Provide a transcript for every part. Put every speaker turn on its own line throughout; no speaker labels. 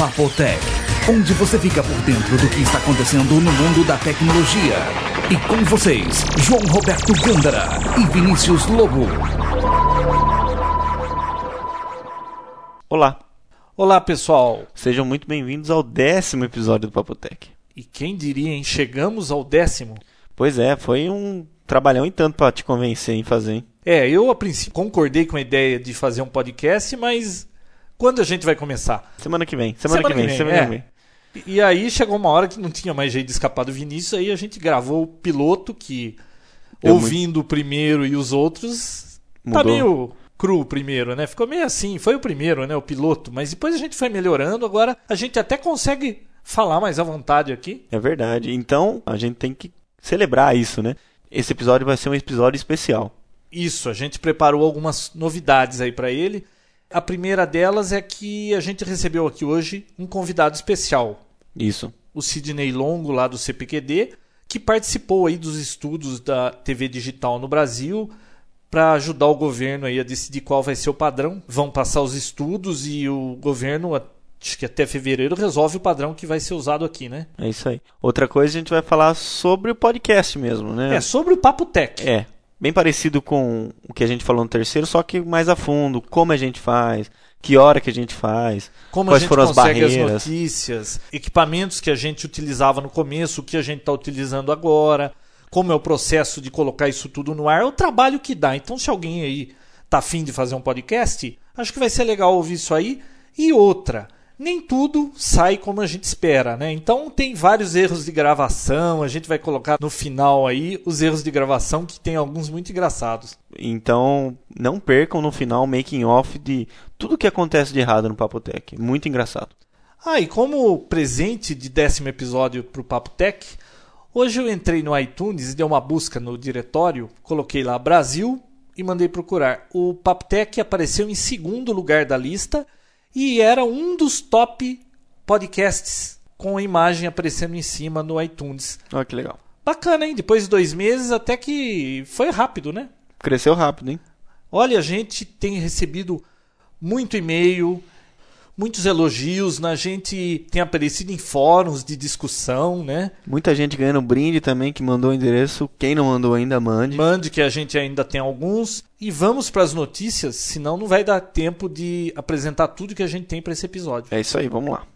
Papotec, onde você fica por dentro do que está acontecendo no mundo da tecnologia. E com vocês, João Roberto Gândara e Vinícius Lobo.
Olá,
Olá, pessoal.
sejam muito bem-vindos ao décimo episódio do Papotec.
E quem diria, hein? Chegamos ao décimo.
Pois é, foi um trabalhão e tanto pra te convencer em fazer, hein?
É, eu a princípio concordei com a ideia de fazer um podcast, mas quando a gente vai começar?
Semana que vem, semana, que vem, semana
é.
que vem.
E aí chegou uma hora que não tinha mais jeito de escapar do Vinícius, aí a gente gravou o piloto que,
Deu
ouvindo o primeiro e os outros, tá
Mudou.
meio cru o primeiro, né? Ficou meio assim, foi o primeiro, né? O piloto, mas depois a gente foi melhorando, agora a gente até consegue falar mais à vontade aqui.
É verdade. Então, a gente tem que celebrar isso, né? Esse episódio vai ser um episódio especial.
Isso, a gente preparou algumas novidades aí para ele. A primeira delas é que a gente recebeu aqui hoje um convidado especial,
Isso.
o Sidney Longo, lá do CPQD, que participou aí dos estudos da TV digital no Brasil para ajudar o governo aí a decidir qual vai ser o padrão. Vão passar os estudos e o governo, acho que até fevereiro, resolve o padrão que vai ser usado aqui, né?
É isso aí. Outra coisa, a gente vai falar sobre o podcast mesmo, né?
É, sobre o Papo Tech.
É, bem parecido com o que a gente falou no terceiro, só que mais a fundo, como a gente faz, que hora que a gente faz,
Como
quais
a gente
foram as
consegue as
barreiras.
notícias, equipamentos que a gente utilizava no começo, o que a gente está utilizando agora, como é o processo de colocar isso tudo no ar, é o trabalho que dá. Então, se alguém aí tá afim de fazer um podcast, acho que vai ser legal ouvir isso aí. E outra, nem tudo sai como a gente espera, né? Então tem vários erros de gravação, a gente vai colocar no final aí os erros de gravação, que tem alguns muito engraçados.
Então, não percam no final o making off de tudo que acontece de errado no Papotec. Muito engraçado.
Ah, e como presente de décimo episódio para o Papo Tech, hoje eu entrei no iTunes e dei uma busca no diretório, coloquei lá Brasil e mandei procurar. O Papo Tech apareceu em segundo lugar da lista e era um dos top podcasts com a imagem aparecendo em cima no iTunes.
Olha que legal.
Bacana, hein? Depois de dois meses até que foi rápido, né?
Cresceu rápido, hein?
Olha, a gente tem recebido muito e-mail, muitos elogios, né? a gente tem aparecido em fóruns de discussão, né?
Muita gente ganhando brinde também que mandou o endereço. Quem não mandou ainda, mande.
Mande que a gente ainda tem alguns. E vamos para as notícias, senão não vai dar tempo de apresentar tudo que a gente tem para esse episódio.
É isso aí, vamos lá.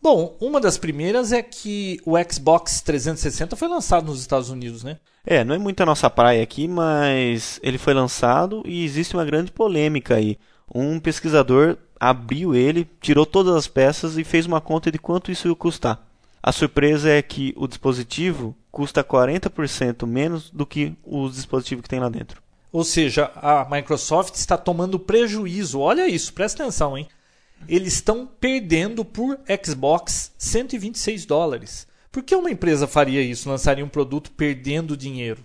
Bom, uma das primeiras é que o Xbox 360 foi lançado nos Estados Unidos, né?
É, não é muito a nossa praia aqui, mas ele foi lançado e existe uma grande polêmica aí. Um pesquisador abriu ele, tirou todas as peças e fez uma conta de quanto isso ia custar. A surpresa é que o dispositivo custa 40% menos do que o dispositivo que tem lá dentro.
Ou seja, a Microsoft está tomando prejuízo. Olha isso, presta atenção, hein? Eles estão perdendo por Xbox 126 dólares. Por que uma empresa faria isso, lançaria um produto perdendo dinheiro?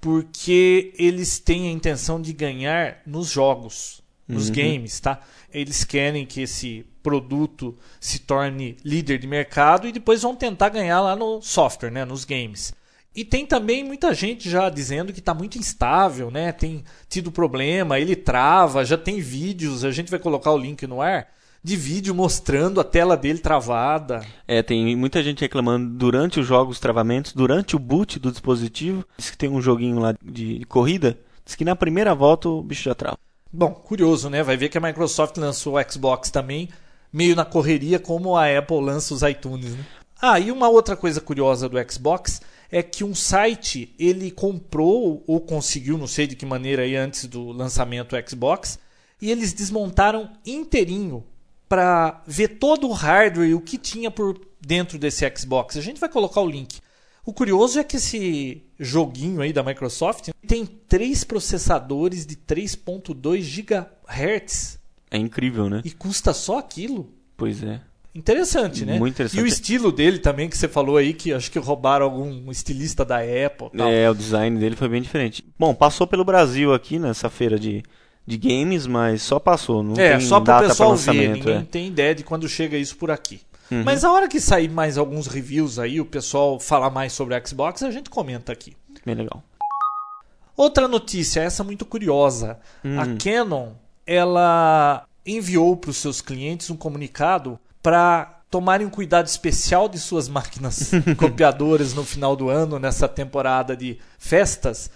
Porque eles têm a intenção de ganhar nos jogos, nos games, tá? Eles querem que esse produto se torne líder de mercado e depois vão tentar ganhar lá no software, né, nos games. E tem também muita gente já dizendo que está muito instável, né? Tem tido problema, ele trava, já tem vídeos, a gente vai colocar o link no ar, de vídeo mostrando a tela dele travada.
É, tem muita gente reclamando durante os jogos travamentos, durante o boot do dispositivo. Diz que tem um joguinho lá de corrida. Diz que na primeira volta o bicho já trava.
Bom, curioso, né? Vai ver que a Microsoft lançou o Xbox também, meio na correria, como a Apple lança os iTunes, né? Ah, e uma outra coisa curiosa do Xbox é que um site ele comprou ou conseguiu, não sei de que maneira aí antes do lançamento do Xbox, e eles desmontaram inteirinho para ver todo o hardware e o que tinha por dentro desse Xbox. A gente vai colocar o link. O curioso é que esse joguinho aí da Microsoft tem três processadores de 3.2 GHz
É incrível, né?
e custa só aquilo.
Pois é.
Interessante, né?
Muito interessante.
E o estilo dele também, que você falou aí, que acho que roubaram algum estilista da Apple. Tal.
É, o design dele foi bem diferente. Bom, passou pelo Brasil aqui nessa feira de, de games, mas só passou. Não
É,
tem
só para o pessoal ver, ninguém
é.
tem ideia de quando chega isso por aqui.
Uhum.
Mas a hora que sair mais alguns reviews aí, o pessoal falar mais sobre o Xbox, a gente comenta aqui.
Bem legal.
Outra notícia, essa muito curiosa.
Hum.
A Canon, ela enviou para os seus clientes um comunicado para tomarem um cuidado especial de suas máquinas copiadoras no final do ano, nessa temporada de festas,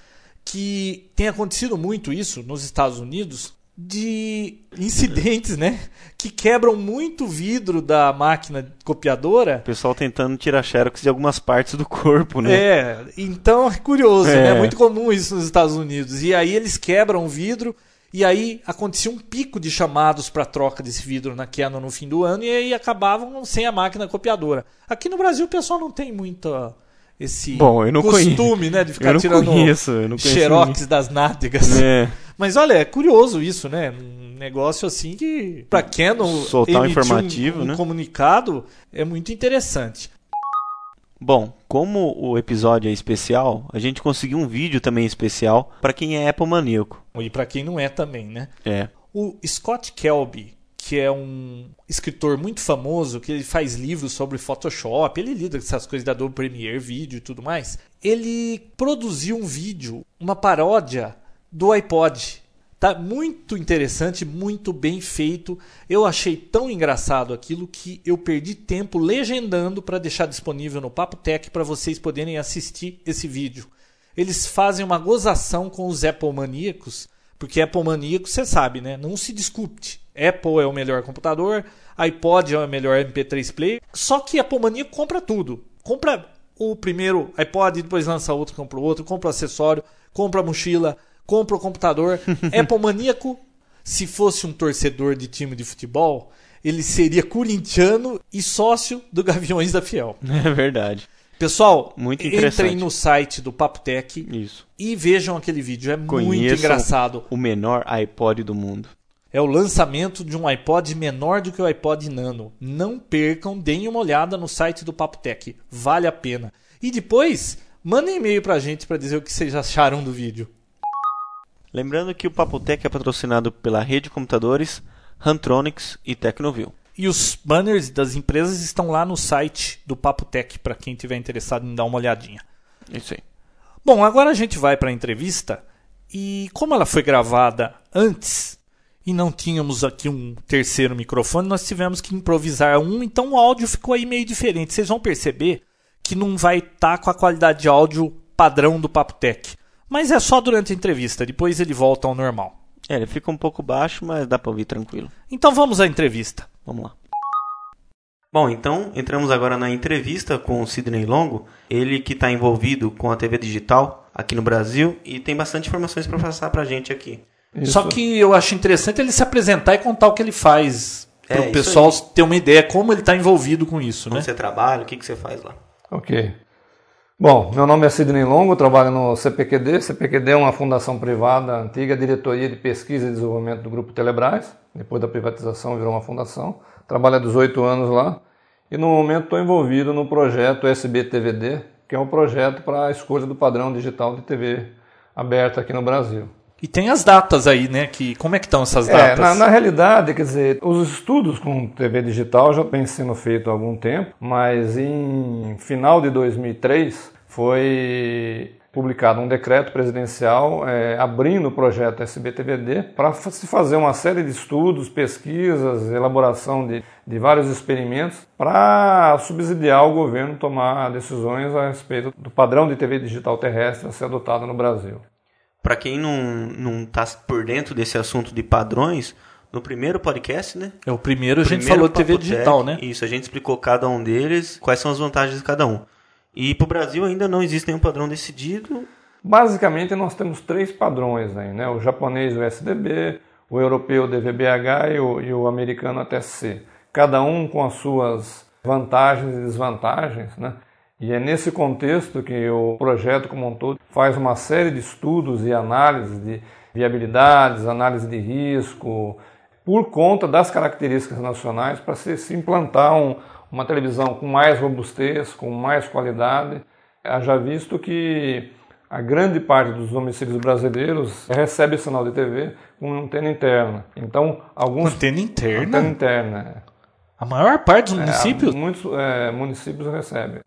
que tem acontecido muito isso nos Estados Unidos, de incidentes, né? Que quebram muito vidro da máquina copiadora.
O pessoal tentando tirar xerox de algumas partes do corpo, né?
É, então é curioso, é. né? É muito comum isso nos Estados Unidos. E aí eles quebram o vidro e aí acontecia um pico de chamados para troca desse vidro na Canon no fim do ano e aí acabavam sem a máquina copiadora. Aqui no Brasil o pessoal não tem muita esse
Bom,
costume,
conheço.
né, de ficar
eu
tirando
conheço, eu não
xerox das nádegas.
É.
Mas olha, é curioso isso, né? Um negócio assim que para Canon
soltar um informativo,
um, um
né?
comunicado é muito interessante.
Bom, como o episódio é especial, a gente conseguiu um vídeo também especial para quem é Apple maníaco.
E para quem não é também, né?
É.
O Scott Kelby, que é um escritor muito famoso, que ele faz livros sobre Photoshop, ele lida com essas coisas da Adobe Premiere, vídeo e tudo mais. Ele produziu um vídeo, uma paródia do iPod. Tá muito interessante, muito bem feito. Eu achei tão engraçado aquilo que eu perdi tempo legendando para deixar disponível no Papo Tech para vocês poderem assistir esse vídeo. Eles fazem uma gozação com os Apple maníacos, porque Apple maníaco, você sabe, né? Não se discute. Apple é o melhor computador, iPod é o melhor MP3 player. Só que Apple maníaco compra tudo. Compra o primeiro iPod, depois lança outro, compra o outro, compra o acessório, compra a mochila, compra o computador. Apple maníaco, se fosse um torcedor de time de futebol, ele seria corintiano e sócio do Gaviões da Fiel.
É verdade.
Pessoal,
Muito
entrem no site do Papo Tech
Isso.
e vejam aquele vídeo. É muito
Conheçam
engraçado.
O menor iPod do mundo.
É o lançamento de um iPod menor do que o iPod Nano. Não percam, deem uma olhada no site do Papo Tech. Vale a pena. E depois, mandem e-mail pra gente para dizer o que vocês acharam do vídeo.
Lembrando que o Papotec é patrocinado pela Rede de Computadores, Hantronics e Tecnovil.
E os banners das empresas estão lá no site do Papo Tech para quem tiver interessado em dar uma olhadinha.
Isso aí.
Bom, agora a gente vai para a entrevista e como ela foi gravada antes e não tínhamos aqui um terceiro microfone, nós tivemos que improvisar um, então o áudio ficou aí meio diferente. Vocês vão perceber que não vai estar com a qualidade de áudio padrão do Papo Tech. Mas é só durante a entrevista, depois ele volta ao normal.
É, ele fica um pouco baixo, mas dá para ouvir tranquilo.
Então vamos à entrevista.
Vamos lá. Bom, então entramos agora na entrevista com o Sidney Longo, ele que está envolvido com a TV digital aqui no Brasil e tem bastante informações para passar para a gente aqui.
Isso.
Só que eu acho interessante ele se apresentar e contar o que ele faz.
É,
Para o pessoal
aí.
ter uma ideia como ele está envolvido com isso, né?
Onde você trabalha, o que, que você faz lá?
Ok. Bom, meu nome é Sidney Longo, trabalho no CPQD. CPQD é uma fundação privada, antiga diretoria de pesquisa e desenvolvimento do Grupo Telebrás. Depois da privatização virou uma fundação. Trabalho há 18 anos lá. E no momento estou envolvido no projeto SBTVD, que é um projeto para a escolha do padrão digital de TV aberta aqui no Brasil.
E tem as datas aí, né? Que, como é que estão essas
É,
datas?
na, na realidade, quer dizer, os estudos com TV digital já vêm sendo feitos há algum tempo, mas em final de 2003 foi publicado um decreto presidencial é, abrindo o projeto SBTVD para se fazer uma série de estudos, pesquisas, elaboração de, de vários experimentos para subsidiar o governo tomar decisões a respeito do padrão de TV digital terrestre a ser adotado no Brasil.
Para quem não não está por dentro desse assunto de padrões, no primeiro podcast, né?
É o primeiro a gente
Primeiro
falou de TV digital, né?
Isso, a gente explicou cada um deles, quais são as vantagens de cada um. E para o Brasil ainda não existe nenhum padrão decidido.
Basicamente, nós temos três padrões aí, né? O japonês, o SDB, o europeu, o DVB-H e o, e o americano ATC. Cada um com as suas vantagens e desvantagens, né? E é nesse contexto que o projeto como um todo faz uma série de estudos e análises de viabilidades, análise de risco, por conta das características nacionais para se, se implantar um, uma televisão com mais robustez, com mais qualidade. Haja visto que a grande parte dos domicílios brasileiros recebe sinal de TV com antena interna. Então, alguns.
Antena interna?
Antena interna.
A maior parte dos
é.
municípios?
É, muitos é, municípios recebem.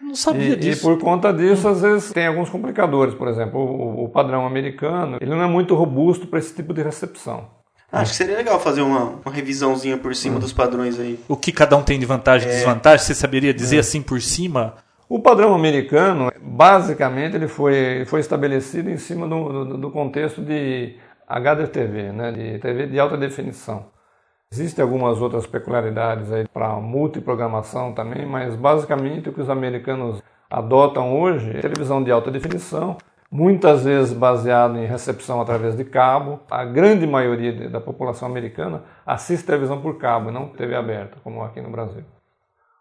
Não sabia
E, e
disso.
por conta disso, às vezes tem alguns complicadores. Por exemplo, o, o padrão americano ele não é muito robusto para esse tipo de recepção.
Acho que seria legal fazer uma, uma revisãozinha por cima dos padrões aí.
O que cada um tem de vantagem e desvantagem, você saberia dizer assim por cima?
O padrão americano, basicamente, ele foi, foi estabelecido em cima do, do, do contexto de HDTV, né, de TV de alta definição. Existem algumas outras peculiaridades aí para multiprogramação também, mas basicamente o que os americanos adotam hoje é televisão de alta definição, muitas vezes baseado em recepção através de cabo. A grande maioria da população americana assiste televisão por cabo, não TV aberta, como aqui no Brasil.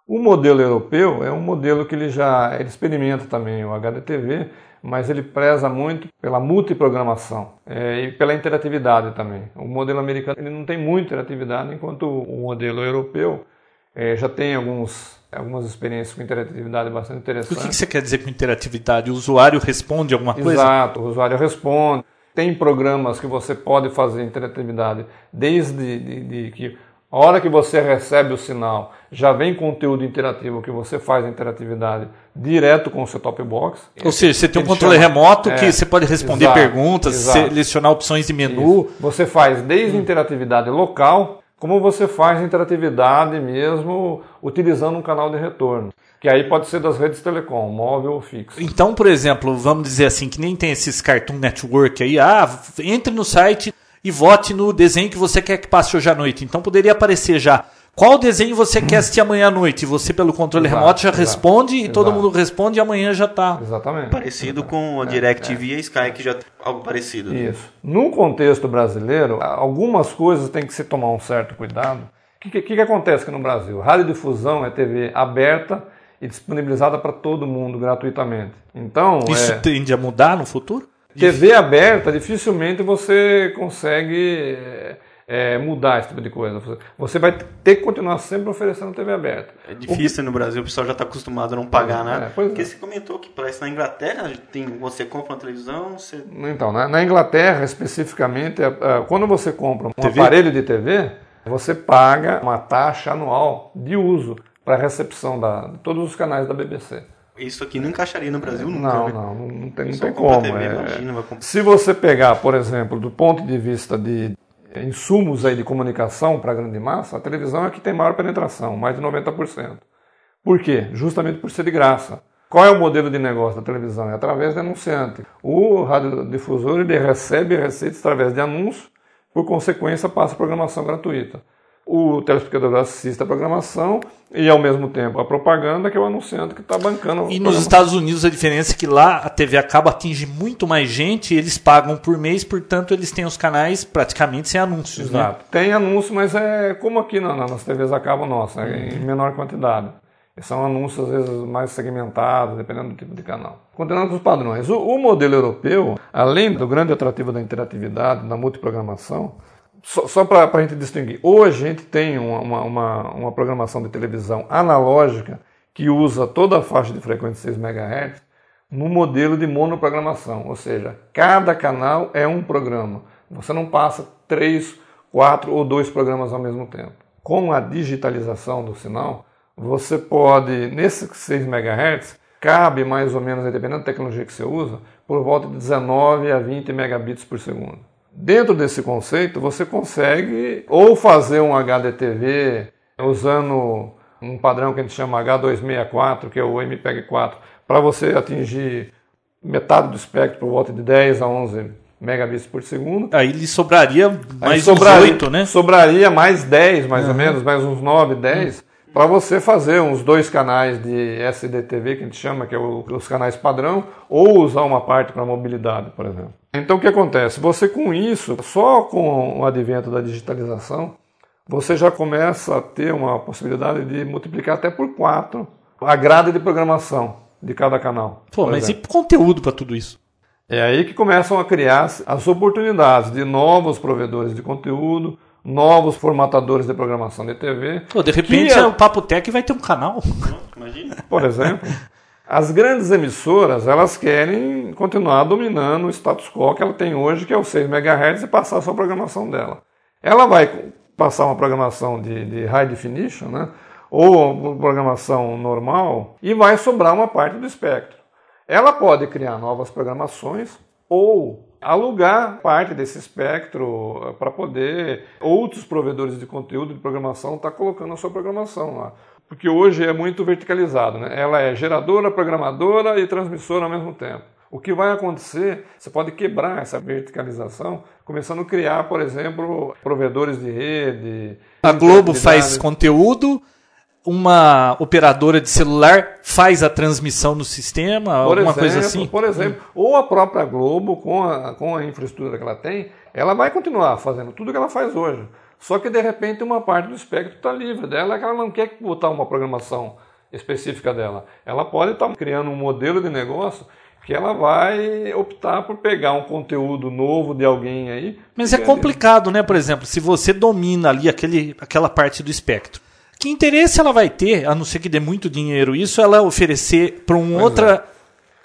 O modelo europeu é um modelo que ele já ele experimenta também o HDTV, mas ele preza muito pela multiprogramação é, e pela interatividade também. O modelo americano ele não tem muita interatividade, enquanto o modelo europeu é, já tem alguns, algumas experiências com interatividade bastante interessantes.
O que, você quer dizer com interatividade? O usuário responde alguma coisa?
Exato, o usuário responde. Tem programas que você pode fazer interatividade desde de, de que a hora que você recebe o sinal, já vem conteúdo interativo que você faz interatividade direto com o seu top box.
Ou seja, você tem um controle chama, remoto é, que você pode responder exato, perguntas, exato. selecionar opções de menu.
Isso. Você faz desde interatividade local, como você faz interatividade mesmo utilizando um canal de retorno. Que aí pode ser das redes telecom, móvel ou fixo.
Então, por exemplo, vamos dizer assim, que nem tem esses Cartoon Network aí, ah, entre no site e vote no desenho que você quer que passe hoje à noite. Então poderia aparecer já qual desenho você quer assistir amanhã à noite? Você, pelo controle exato, remoto, já exato, responde e todo mundo responde e amanhã já está.
Exatamente.
Parecido com a DirecTV é, é. e a Sky, que já algo parecido.
Né? Isso. No contexto brasileiro, algumas coisas tem que se tomar um certo cuidado. O que, que, que acontece aqui no Brasil? Radiodifusão é TV aberta e disponibilizada para todo mundo gratuitamente. Então.
Isso
é...
tende a mudar no futuro?
TV aberta, dificilmente você consegue é, mudar esse tipo de coisa. Você vai ter que continuar sempre oferecendo TV aberta.
É difícil o... no Brasil, o pessoal já está acostumado a não pagar nada. É, Porque é. você comentou que parece na Inglaterra tem, você compra uma televisão. Você...
Então, na, na Inglaterra especificamente, é, é, quando você compra um TV? aparelho de TV, você paga uma taxa anual de uso para recepção da, de todos os canais da BBC.
Isso aqui não encaixaria no Brasil nunca.
Não, né? não, não tem, não tem como. TV, é... imagina, Se você pegar, por exemplo, do ponto de vista de insumos aí de comunicação para a grande massa, a televisão é que tem maior penetração, mais de 90%. Por quê? Justamente por ser de graça. Qual é o modelo de negócio da televisão? É através de anunciante. O radiodifusor ele recebe receitas através de anúncios, por consequência passa programação gratuita o telespectador assiste a programação e ao mesmo tempo a propaganda que é o anunciante que está bancando.
E nos Estados Unidos a diferença é que lá a TV a cabo atinge muito mais gente, eles pagam por mês, portanto eles têm os canais praticamente sem anúncios. Né? Exato. Né?
Tem anúncio, mas é como aqui na, nas TVs a cabo nossa, é em menor quantidade. São anúncios às vezes mais segmentados, dependendo do tipo de canal. Continuando com os padrões. O, o modelo europeu, além do grande atrativo da interatividade, da multiprogramação, só, só para a gente distinguir, hoje a gente tem uma, uma, uma, programação de televisão analógica que usa toda a faixa de frequência 6 MHz no modelo de monoprogramação, ou seja, cada canal é um programa. Você não passa três, quatro ou dois programas ao mesmo tempo. Com a digitalização do sinal, você pode, nesses 6 MHz, cabe mais ou menos, dependendo da tecnologia que você usa, por volta de 19 a 20 megabits por segundo. Dentro desse conceito, você consegue ou fazer um HDTV usando um padrão que a gente chama H264, que é o MPEG-4, para você atingir metade do espectro por volta de 10 a 11 megabits por segundo.
Aí lhe sobraria mais Aí sobraria, 8, né?
Sobraria mais 10, mais uhum. ou menos, mais uns 9, 10, uhum. Para você fazer uns dois canais de SDTV, que a gente chama, que é o, os canais padrão, ou usar uma parte para mobilidade, por exemplo. Então o que acontece? Você com isso, só com o advento da digitalização, você já começa a ter uma possibilidade de multiplicar até por quatro a grade de programação de cada canal.
Pô, mas exemplo. e conteúdo para tudo isso?
É aí que começam a criar as oportunidades de novos provedores de conteúdo, novos formatadores de programação de TV.
Pô, de repente é... o Papo Tech vai ter um canal.
Imagina. Por exemplo. As grandes emissoras, elas querem continuar dominando o status quo que ela tem hoje, que é o 6 MHz, e passar a sua programação dela. Ela vai passar uma programação de, de high definition, né? ou uma programação normal, e vai sobrar uma parte do espectro. Ela pode criar novas programações ou alugar parte desse espectro para poder outros provedores de conteúdo de programação estar tá colocando a sua programação lá. Porque hoje é muito verticalizado, né? ela é geradora, programadora e transmissora ao mesmo tempo. O que vai acontecer, você pode quebrar essa verticalização, começando a criar, por exemplo, provedores de rede.
A Globo faz conteúdo, uma operadora de celular faz a transmissão no sistema, por alguma
exemplo,
coisa assim?
Por exemplo, ou a própria Globo, com a, com a infraestrutura que ela tem, ela vai continuar fazendo tudo que ela faz hoje. Só que de repente uma parte do espectro está livre dela, que ela não quer botar uma programação específica dela. Ela pode estar tá criando um modelo de negócio que ela vai optar por pegar um conteúdo novo de alguém aí.
Mas é complicado, né? Por exemplo, se você domina ali aquele, aquela parte do espectro que interesse ela vai ter, a não ser que dê muito dinheiro isso, ela oferecer para uma outra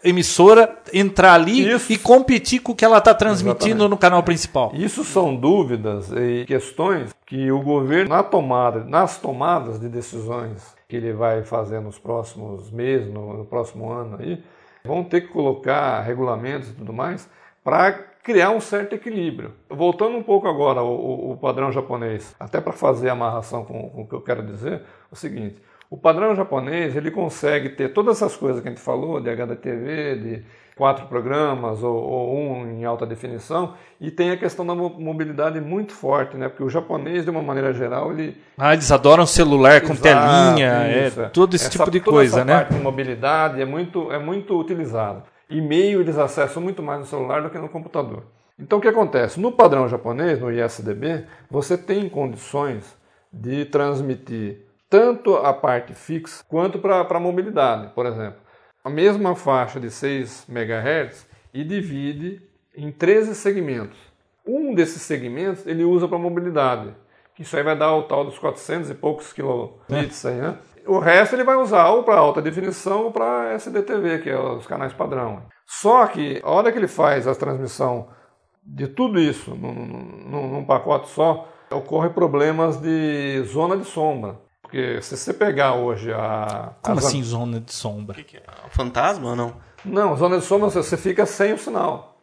é. emissora entrar ali isso. e competir com o que ela está transmitindo Exatamente. no canal principal?
Isso são dúvidas e questões que o governo, na tomada, nas tomadas de decisões que ele vai fazer nos próximos meses, no, no próximo ano aí, vão ter que colocar regulamentos e tudo mais para criar um certo equilíbrio. Voltando um pouco agora ao, ao padrão japonês, até para fazer a amarração com, com o que eu quero dizer, é o seguinte: o padrão japonês ele consegue ter todas essas coisas que a gente falou, de HDTV, de quatro programas ou, ou, um em alta definição, e tem a questão da mobilidade muito forte, né? Porque o japonês, de uma maneira geral, ele.
Ah, eles adoram celular com telinha, isso, é, todo esse essa, tipo de coisa,
essa
né?
parte de mobilidade é muito, é muito utilizado. E-mail eles acessam muito mais no celular do que no computador. Então o que acontece? No padrão japonês, no ISDB, você tem condições de transmitir tanto a parte fixa quanto para a mobilidade, por exemplo. A mesma faixa de 6 MHz e divide em 13 segmentos. Um desses segmentos ele usa para mobilidade, que isso aí vai dar o tal dos 400 e poucos kilobits aí, né? O resto ele vai usar ou para alta definição ou para SDTV, que é os canais padrão. Só que a hora que ele faz a transmissão de tudo isso num, num, num pacote só, ocorre problemas de zona de sombra. Porque se você pegar hoje a.
Como assim zona de sombra?
Que que é? Fantasma ou não?
Não, zona de sombra você fica sem o sinal.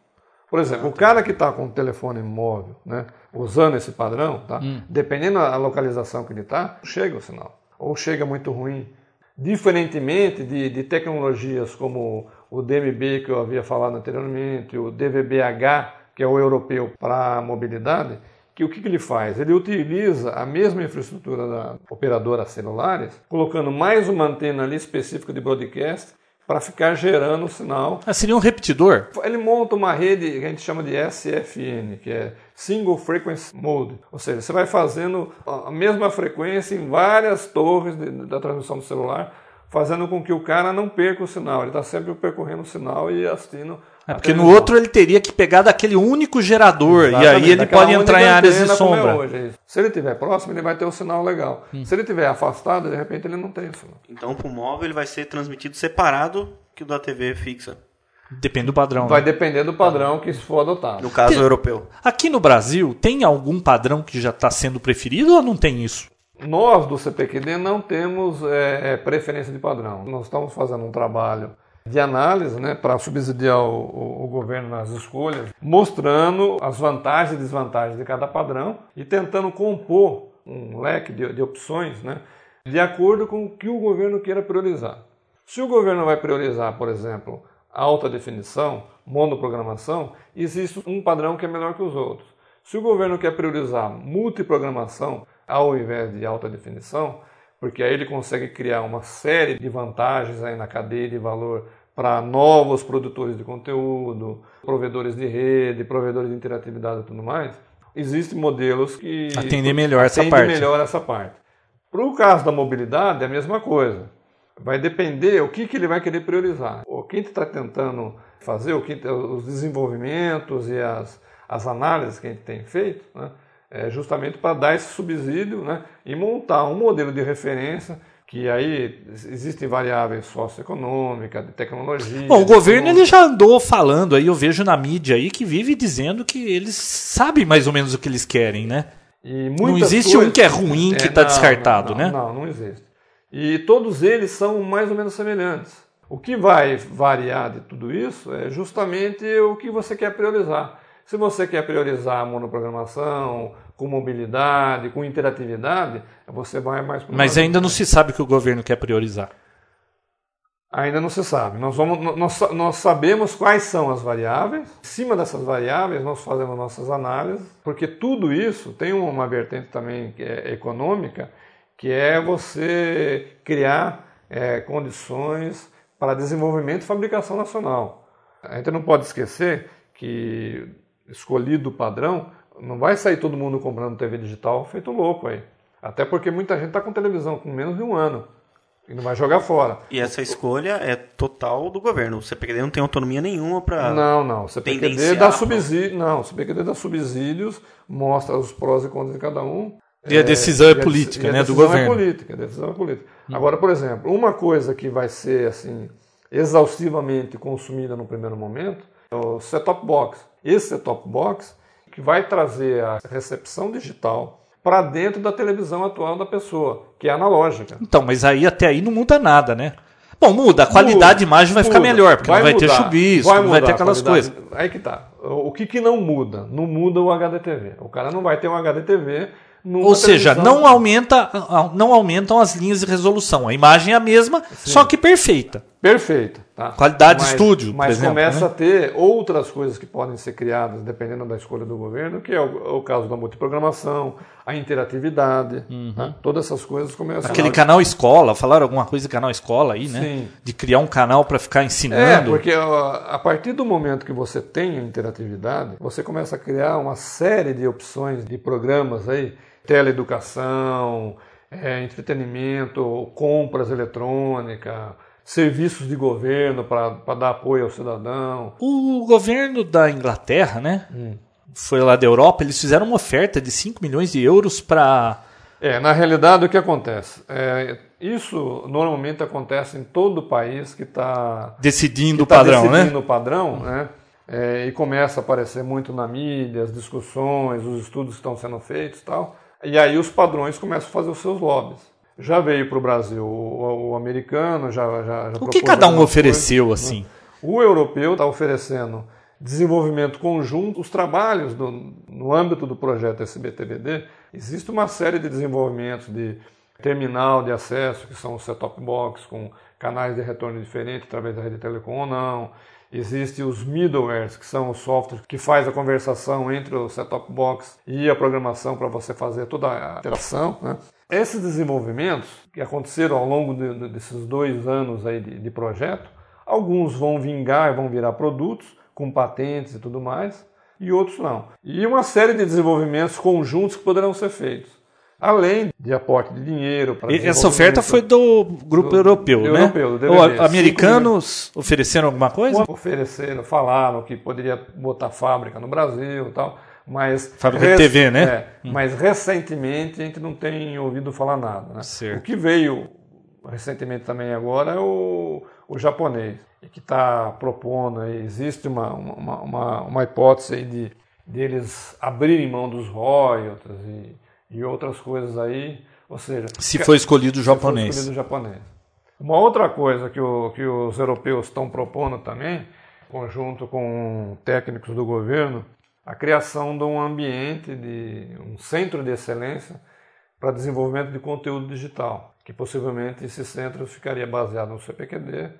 Por exemplo, o cara que está com o telefone móvel, né, usando esse padrão, tá, hum. dependendo da localização que ele está, chega o sinal ou chega muito ruim. Diferentemente de, de tecnologias como o DMB que eu havia falado anteriormente, o DVB-H, que é o europeu para mobilidade, que o que, que, ele faz? Ele utiliza a mesma infraestrutura da operadora celulares, colocando mais uma antena ali específica de broadcast para ficar gerando o sinal.
Ah, seria um repetidor?
Ele monta uma rede que a gente chama de SFN, que é Single Frequency Mode. Ou seja, você vai fazendo a mesma frequência em várias torres de, da transmissão do celular, fazendo com que o cara não perca o sinal. Ele está sempre percorrendo o sinal e assistindo
é porque no outro ele teria que pegar daquele único gerador Exatamente, e aí ele pode entrar em áreas de é sombra. É hoje,
Se ele estiver próximo, ele vai ter um sinal legal. Hum. Se ele estiver afastado, de repente ele não tem o sinal.
Então, para o móvel, ele vai ser transmitido separado que o da TV fixa.
Depende do padrão.
Vai
né?
depender do padrão que for adotado.
No caso tem, europeu.
Aqui no Brasil, tem algum padrão que já está sendo preferido ou não tem isso?
Nós do CPQD não temos é, é, preferência de padrão. Nós estamos fazendo um trabalho de análise né, para subsidiar o, o, governo nas escolhas, mostrando as vantagens e desvantagens de cada padrão e tentando compor um leque de, de opções né, de acordo com o que o governo queira priorizar. Se o governo vai priorizar, por exemplo, alta definição, monoprogramação, existe um padrão que é melhor que os outros. Se o governo quer priorizar multiprogramação ao invés de alta definição, porque aí ele consegue criar uma série de vantagens aí na cadeia de valor para novos produtores de conteúdo, provedores de rede, provedores de interatividade e tudo mais. Existem modelos que
atendem melhor essa parte.
melhor essa parte. Para o caso da mobilidade é a mesma coisa. Vai depender o que, que ele vai querer priorizar. O que está tentando fazer, o que, os desenvolvimentos e as, as análises que a gente tem feito, né? É justamente para dar esse subsídio né, e montar um modelo de referência que aí existem variáveis socioeconômicas, de tecnologia.
Bom, o governo ele já andou falando aí, eu vejo na mídia aí que vive dizendo que eles sabem mais ou menos o que eles querem, né? não existe coisas... um que é ruim que está é, descartado,
não,
né?
Não, não existe. E todos eles são mais ou menos semelhantes. O que vai variar de tudo isso é justamente o que você quer priorizar. Se você quer priorizar a monoprogramação, com mobilidade, com interatividade, você vai mais para
Mas ainda não se sabe o que o governo quer priorizar.
Ainda não se sabe. Nós, vamos, nós, nós sabemos quais são as variáveis. Em cima dessas variáveis, nós fazemos nossas análises, porque tudo isso tem uma vertente também é econômica, que é você criar é, condições para desenvolvimento e fabricação nacional. A gente não pode esquecer que, escolhido o padrão, não vai sair todo mundo comprando TV digital feito louco aí. Até porque muita gente está com televisão com menos de um ano. E não vai jogar fora.
E essa escolha é total do governo. O CPQD não tem autonomia nenhuma para.
Não, não. O CPQD dá subsídio. Não, o CPQD dá subsídios, mostra os prós e contras de cada um.
E a decisão é, é política, né, do governo.
É política, a decisão é política. Hum. Agora, por exemplo, uma coisa que vai ser assim exaustivamente consumida no primeiro momento é o set-top box. Esse set-top box que vai trazer a recepção digital para dentro da televisão atual da pessoa, que é analógica.
Então, mas aí até aí não muda nada, né? Bom, muda, a qualidade de imagem vai muda, ficar melhor, porque vai não vai mudar, ter chuvisco, vai não vai ter aquelas coisas.
Aí que tá. O que, que não muda? Não muda o HDTV. O cara não vai ter um HDTV
ou seja, não, aumenta, não aumentam as linhas de resolução. A imagem é a mesma, Sim. só que perfeita.
Perfeita. Tá?
Qualidade mas, de estúdio.
Mas
exemplo,
começa
né?
a ter outras coisas que podem ser criadas dependendo da escolha do governo, que é o, o caso da multiprogramação, a interatividade. Uhum. Né? Todas essas coisas começam
Aquele a... canal escola, falaram alguma coisa de canal escola aí, né? Sim. De criar um canal para ficar ensinando. É,
porque a partir do momento que você tem a interatividade, você começa a criar uma série de opções de programas aí teleeducação, é, entretenimento, compras eletrônicas, serviços de governo para dar apoio ao cidadão.
O governo da Inglaterra, né? Hum. Foi lá da Europa, eles fizeram uma oferta de 5 milhões de euros para.
É, na realidade, o que acontece? É, isso normalmente acontece em todo o país que está
decidindo tá o padrão,
decidindo
né?
o padrão, né? É, e começa a aparecer muito na mídia, as discussões, os estudos que estão sendo feitos e tal. E aí os padrões começam a fazer os seus lobbies. Já veio para o Brasil o, americano, já, já, já
O que cada um ofereceu coisas, assim? Né?
O europeu está oferecendo desenvolvimento conjunto, os trabalhos do, no âmbito do projeto SBTBD, existe uma série de desenvolvimentos de terminal de acesso, que são os set-top box com canais de retorno diferentes através da rede telecom ou não, Existem os middlewares, que são os softwares que faz a conversação entre o set-top box e a programação para você fazer toda a interação. Né? Esses desenvolvimentos que aconteceram ao longo de, de, desses dois anos aí de, de projeto, alguns vão vingar e vão virar produtos com patentes e tudo mais, e outros não. E uma série de desenvolvimentos conjuntos que poderão ser feitos além de aporte de dinheiro.
Para Essa oferta foi do grupo do, europeu, do né? Europeu, do Ou americanos ofereceram alguma coisa?
Ofereceram, falaram que poderia botar fábrica no Brasil e tal. Mas
fábrica de TV, né?
É, hum. Mas recentemente a gente não tem ouvido falar nada. Né? O que veio recentemente também agora é o, o japonês, que está propondo, existe uma, uma, uma, uma hipótese de, de eles abrirem mão dos royalties e e outras coisas aí. Ou seja,
se foi escolhido o japonês.
escolhido japonês. Uma outra coisa que, o, que os europeus estão propondo também, conjunto com técnicos do governo, a criação de um ambiente, de um centro de excelência para desenvolvimento de conteúdo digital, que possivelmente esse centro ficaria baseado no CPQD.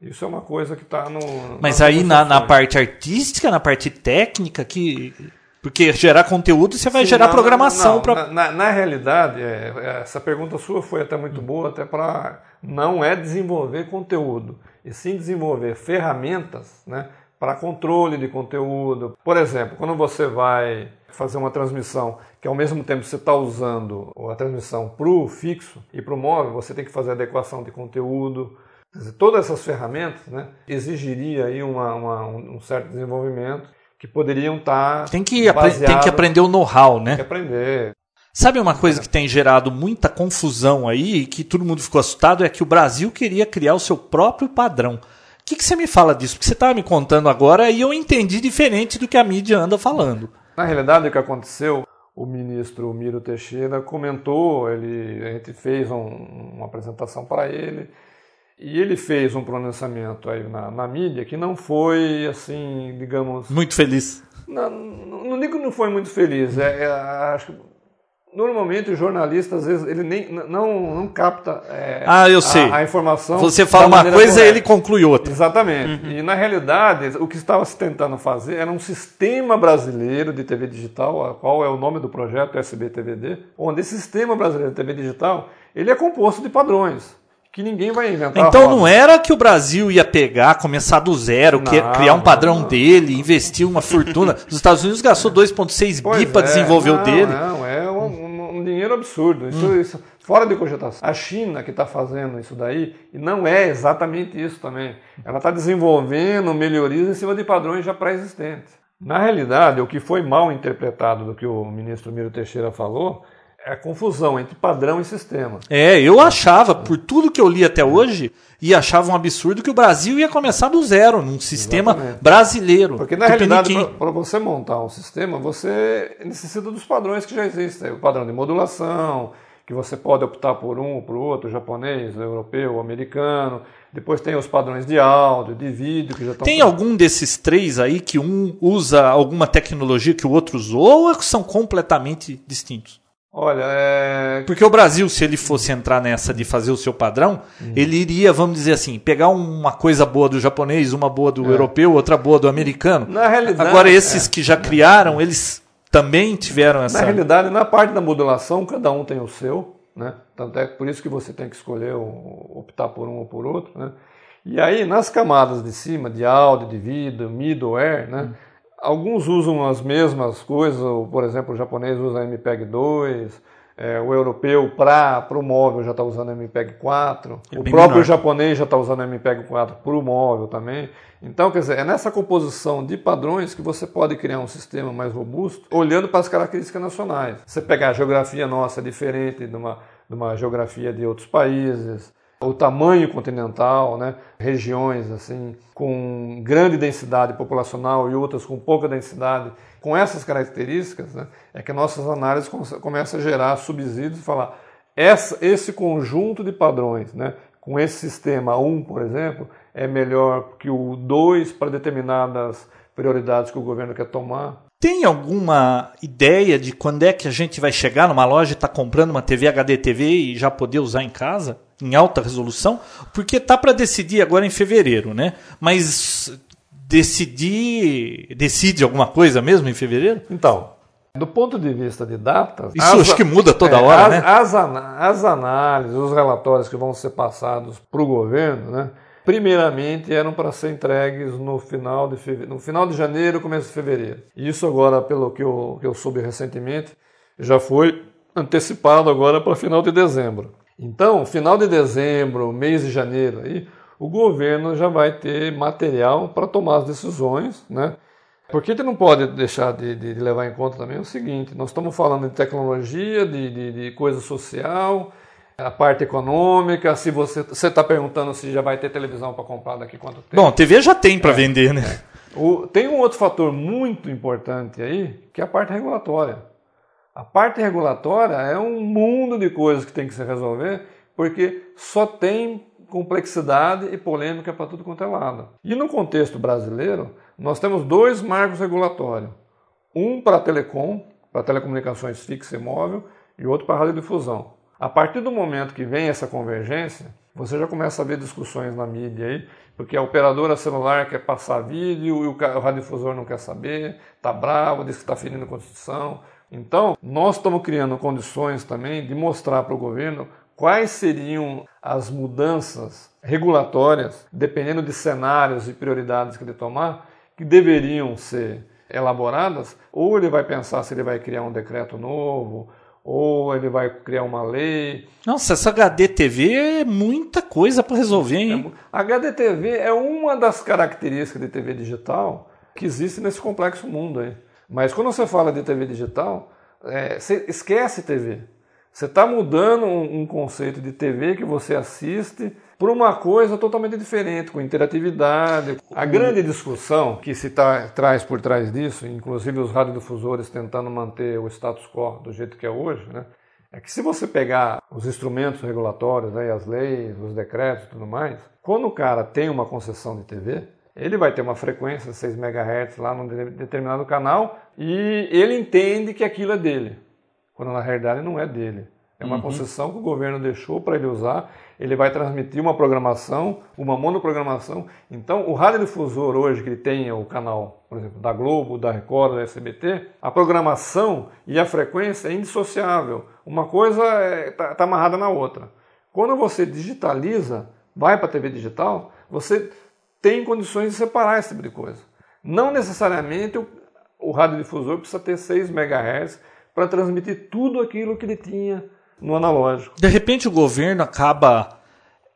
Isso é uma coisa que está no.
Mas aí na, na, parte artística, na parte técnica, que porque gerar conteúdo você vai Sim, gerar não, programação para.
Na, na, na, realidade, é, é, essa pergunta sua foi até muito boa, até para. Não é desenvolver conteúdo, e sim desenvolver ferramentas né, para controle de conteúdo. Por exemplo, quando você vai fazer uma transmissão que ao mesmo tempo você está usando a transmissão para o fixo e para o móvel, você tem que fazer adequação de conteúdo. Dizer, todas essas ferramentas né, exigiria aí uma, uma, um certo desenvolvimento que poderiam estar.
Tá tem que, tem que aprender o know-how, né?
Tem que aprender.
Sabe uma coisa que tem gerado muita confusão aí e que todo mundo ficou assustado é que o Brasil queria criar o seu próprio padrão. O que, que você me fala disso? Porque você estava me contando agora e eu entendi diferente do que a mídia anda falando.
Na realidade, o que aconteceu, o ministro Miro Teixeira comentou, ele, a gente fez um, uma apresentação para ele E ele fez um pronunciamento aí na, na mídia que não foi, assim, digamos...
Muito feliz.
Não, não digo que não foi muito feliz. É, é, acho que Normalmente o jornalista, às vezes, ele nem, não, não capta é,
ah, eu sei.
A, a informação.
Você fala uma coisa e ele conclui outra.
Exatamente. Uhum. E na realidade, o que estava se tentando fazer era um sistema brasileiro de TV digital, qual é o nome do projeto, SBTVD, onde esse sistema brasileiro de TV digital ele é composto de padrões que ninguém vai inventar.
Então não era que o Brasil ia pegar, começar do zero, não, criar um padrão não, dele, investir uma fortuna. Os Estados Unidos gastou 2,6 bi para é, desenvolver
não,
o dele.
Não, dinheiro absurdo. Isso, hum. isso, fora de cogitação. A China que está fazendo isso daí, e não é exatamente isso também. Ela está desenvolvendo melhorias em cima de padrões já pré-existentes. Na realidade, o que foi mal interpretado do que o ministro Miro Teixeira falou é a confusão entre padrão e sistema.
É, eu achava, por tudo que eu li até hoje, e achava um absurdo que o Brasil ia começar do zero, num sistema Exatamente. brasileiro.
Porque na realidade, para você montar um sistema, você necessita dos padrões que já existem. O padrão de modulação, que você pode optar por um ou por outro, japonês, europeu, americano. Depois tem os padrões de áudio, de vídeo que já estão.
Tem algum desses três aí que um usa alguma tecnologia que o outro usou ou são completamente distintos?
Olha, é...
Porque o Brasil, se ele fosse entrar nessa de fazer o seu padrão, uhum. ele iria, vamos dizer assim, pegar uma coisa boa do japonês, uma boa do é. europeu, outra boa do americano.
Na realidade,
Agora, esses é. que já criaram, eles também tiveram essa.
Na realidade, na parte da modulação, cada um tem o seu, né? Tanto é por isso que você tem que escolher, optar por um ou por outro, né? E aí, nas camadas de cima, de áudio, de vídeo, middleware, né? Uhum Alguns usam as mesmas coisas, por exemplo, o japonês usa MPEG 2, é, o europeu para o móvel já está usando MPEG 4, é o próprio menor. japonês já está usando MPEG 4 para o móvel também. Então, quer dizer, é nessa composição de padrões que você pode criar um sistema mais robusto, olhando para as características nacionais. Você pegar a geografia nossa diferente de uma, de uma geografia de outros países, o tamanho continental, né? regiões assim com grande densidade populacional e outras com pouca densidade, com essas características, né? é que nossas análises começam a gerar subsídios e falar essa, esse conjunto de padrões, né? com esse sistema 1, por exemplo, é melhor que o 2 para determinadas prioridades que o governo quer tomar.
Tem alguma ideia de quando é que a gente vai chegar numa loja e estar tá comprando uma TV HD TV e já poder usar em casa? Em alta resolução, porque tá para decidir agora em fevereiro, né? Mas decidir decide alguma coisa mesmo em fevereiro?
Então, do ponto de vista de datas,
isso as, acho que muda toda é, hora,
as,
né?
As, as análises, os relatórios que vão ser passados para o governo, né? Primeiramente eram para ser entregues no final de fevereiro, no final de janeiro, começo de fevereiro. Isso agora, pelo que eu, que eu soube recentemente, já foi antecipado agora para final de dezembro. Então, final de dezembro, mês de janeiro, aí, o governo já vai ter material para tomar as decisões, né? Porque a gente não pode deixar de, de, de, levar em conta também o seguinte: nós estamos falando de tecnologia, de, de, de coisa social, a parte econômica. Se você está perguntando se já vai ter televisão para comprar daqui quanto tempo.
Bom, TV já tem para é, vender, né?
É. O, tem um outro fator muito importante aí, que é a parte regulatória. A parte regulatória é um mundo de coisas que tem que se resolver, porque só tem complexidade e polêmica para tudo quanto é lado. E no contexto brasileiro, nós temos dois marcos regulatórios. Um para telecom, para telecomunicações fixa e móvel, e outro para radiodifusão. A partir do momento que vem essa convergência, você já começa a ver discussões na mídia aí, porque a operadora celular quer passar vídeo e o radiodifusor não quer saber, está bravo, diz que está ferindo a Constituição. Então, nós estamos criando condições também de mostrar para o governo quais seriam as mudanças regulatórias, dependendo de cenários e prioridades que ele tomar, que deveriam ser elaboradas, ou ele vai pensar se ele vai criar um decreto novo, ou ele vai criar uma lei.
Nossa, essa HDTV é muita coisa para resolver, hein?
É, HDTV é uma das características de TV digital que existe nesse complexo mundo aí. Mas quando você fala de TV digital, é, você esquece TV. Você está mudando um, um, conceito de TV que você assiste para uma coisa totalmente diferente, com interatividade. A grande discussão que se tá, traz por trás disso, inclusive os radiodifusores tentando manter o status quo do jeito que é hoje, né, é que se você pegar os instrumentos regulatórios, né, as leis, os decretos e tudo mais, quando o cara tem uma concessão de TV, ele vai ter uma frequência 6 MHz lá num determinado canal e ele entende que aquilo é dele, quando na realidade não é dele. É uma uhum. concessão que o governo deixou para ele usar. Ele vai transmitir uma programação, uma monoprogramação. Então, o radiodifusor hoje que ele tem o canal, por exemplo, da Globo, da Record, da SBT, a programação e a frequência é indissociável. Uma coisa está é, tá, tá amarrada na outra. Quando você digitaliza, vai para a TV digital, você tem condições de separar esse tipo de coisa. Não necessariamente o, o radiodifusor precisa ter 6 MHz para transmitir tudo aquilo que ele tinha no analógico.
De repente o governo acaba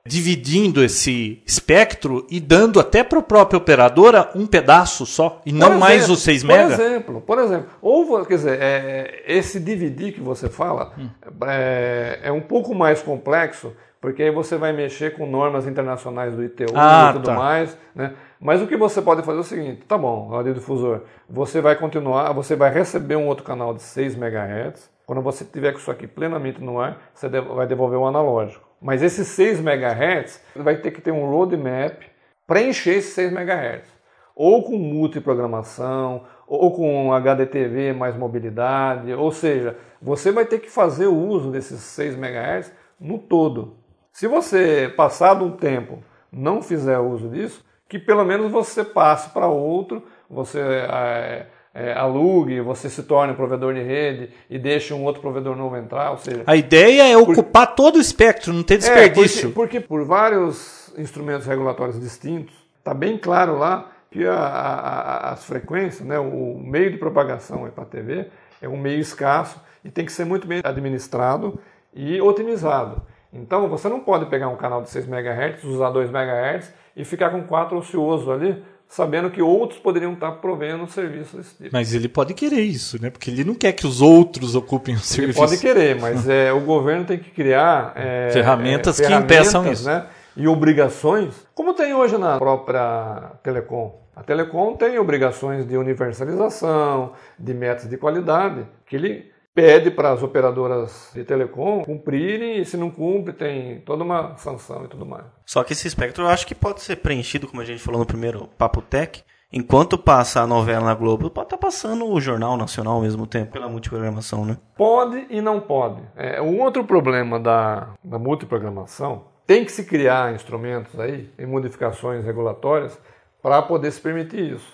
dividindo esse espectro e dando até para a própria operadora um pedaço só e não exemplo, mais os 6 mega?
Por exemplo, por exemplo, ou quer dizer, é, esse dividir que você fala hum. é, é, um pouco mais complexo porque aí você vai mexer com normas internacionais do ITU ah, e tudo tá. mais, né? Mas o que você pode fazer é o seguinte, tá bom, radiodifusor, você vai continuar, você vai receber um outro canal de 6 MHz, quando você tiver com isso aqui plenamente no ar, você vai devolver o analógico. Mas esses 6 MHz vai ter que ter um roadmap para encher esses 6 MHz. Ou com multiprogramação, ou com HDTV mais mobilidade, ou seja, você vai ter que fazer o uso desses 6 MHz no todo. Se você, passado um tempo, não fizer uso disso, que pelo menos você passe para outro, você é, é, alugue, você se torne provedor de rede e deixe um outro provedor novo entrar. Ou seja,
a ideia é ocupar por... todo o espectro, não ter desperdício.
É, porque, porque, por vários instrumentos regulatórios distintos, está bem claro lá que a, a, as frequências, né, o meio de propagação para a TV é um meio escasso e tem que ser muito bem administrado e otimizado. Então você não pode pegar um canal de 6 MHz, usar 2 MHz e ficar com 4 ocioso ali, sabendo que outros poderiam estar provendo serviço desse tipo.
Mas ele pode querer isso, né? Porque ele não quer que os outros ocupem o serviço.
Ele pode querer, mas é, o governo tem que criar é,
ferramentas, é, ferramentas que impeçam isso.
Né? E obrigações, como tem hoje na própria Telecom. A Telecom tem obrigações de universalização, de metas de qualidade, que ele pede para as operadoras de telecom cumprirem e se não cumpre tem toda uma sanção e tudo mais.
Só que esse espectro eu acho que pode ser preenchido, como a gente falou no primeiro Papo Tech, enquanto passa a novela na Globo, pode estar tá passando o Jornal Nacional ao mesmo tempo, pela multiprogramação, né?
Pode e não pode. É, um outro problema da, da multiprogramação, tem que se criar instrumentos aí, em modificações regulatórias, para poder se permitir isso.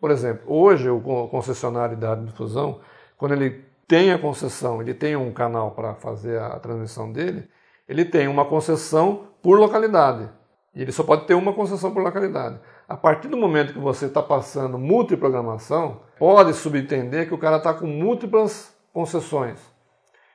Por exemplo, hoje o concessionário de radiodifusão, quando ele tem a concessão, ele tem um canal para fazer a transmissão dele, ele tem uma concessão por localidade. E ele só pode ter uma concessão por localidade. A partir do momento que você está passando multiprogramação, pode subentender que o cara está com múltiplas concessões.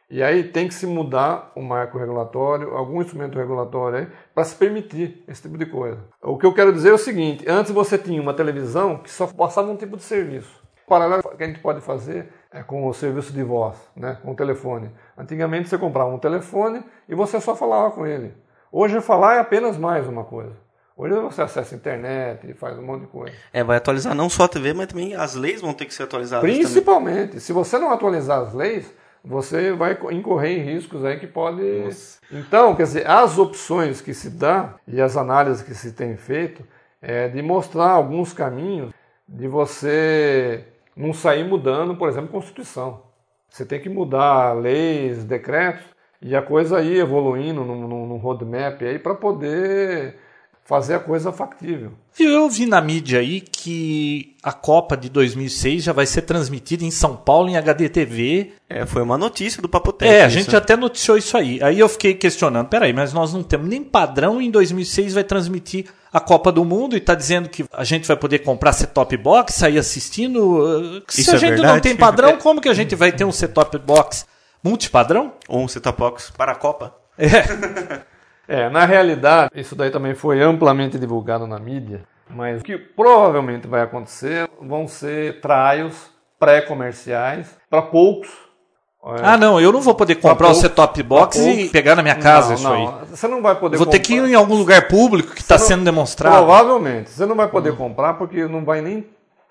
E aí tem que se mudar o marco regulatório, algum instrumento regulatório para se permitir esse tipo de coisa. O que eu quero dizer é o seguinte: antes você tinha uma televisão que só passava um tipo de serviço. O paralelo que a gente pode fazer é, com o serviço de voz, né, com o telefone. Antigamente você comprava um telefone e você só falava com ele. Hoje falar é apenas mais uma coisa. Hoje você acessa a internet e faz um monte de coisa.
É, vai atualizar não só a TV, mas também as leis vão ter que ser atualizadas.
Principalmente.
Também.
Se você não atualizar as leis, você vai incorrer em riscos aí que pode. Nossa. Então, quer dizer, as opções que se dá e as análises que se tem feito é de mostrar alguns caminhos de você não sair mudando, por exemplo, Constituição. Você tem que mudar leis, decretos e a coisa aí evoluindo num, roadmap aí para poder fazer a coisa factível.
Eu vi na mídia aí que a Copa de 2006 já vai ser transmitida em São Paulo em HDTV.
É, foi uma notícia do Papotec.
É, a gente até noticiou isso aí. Aí eu fiquei questionando, peraí, mas nós não temos nem padrão em 2006 vai transmitir a Copa do Mundo e está dizendo que a gente vai poder comprar set-top box, sair assistindo. Se isso a é gente verdade? não tem padrão, como que a gente vai ter um set-top box multipadrão?
Ou um set-top box para a Copa?
É. é, na realidade, isso daí também foi amplamente divulgado na mídia, mas o que provavelmente vai acontecer vão ser trials pré-comerciais para poucos
ah, não, eu não vou poder comprar o set-top box e pegar na minha casa não, isso não. aí.
Você não vai poder
Vou comprar. ter que ir em algum lugar público que está sendo demonstrado.
Provavelmente. Você não vai poder uhum. comprar porque não vai nem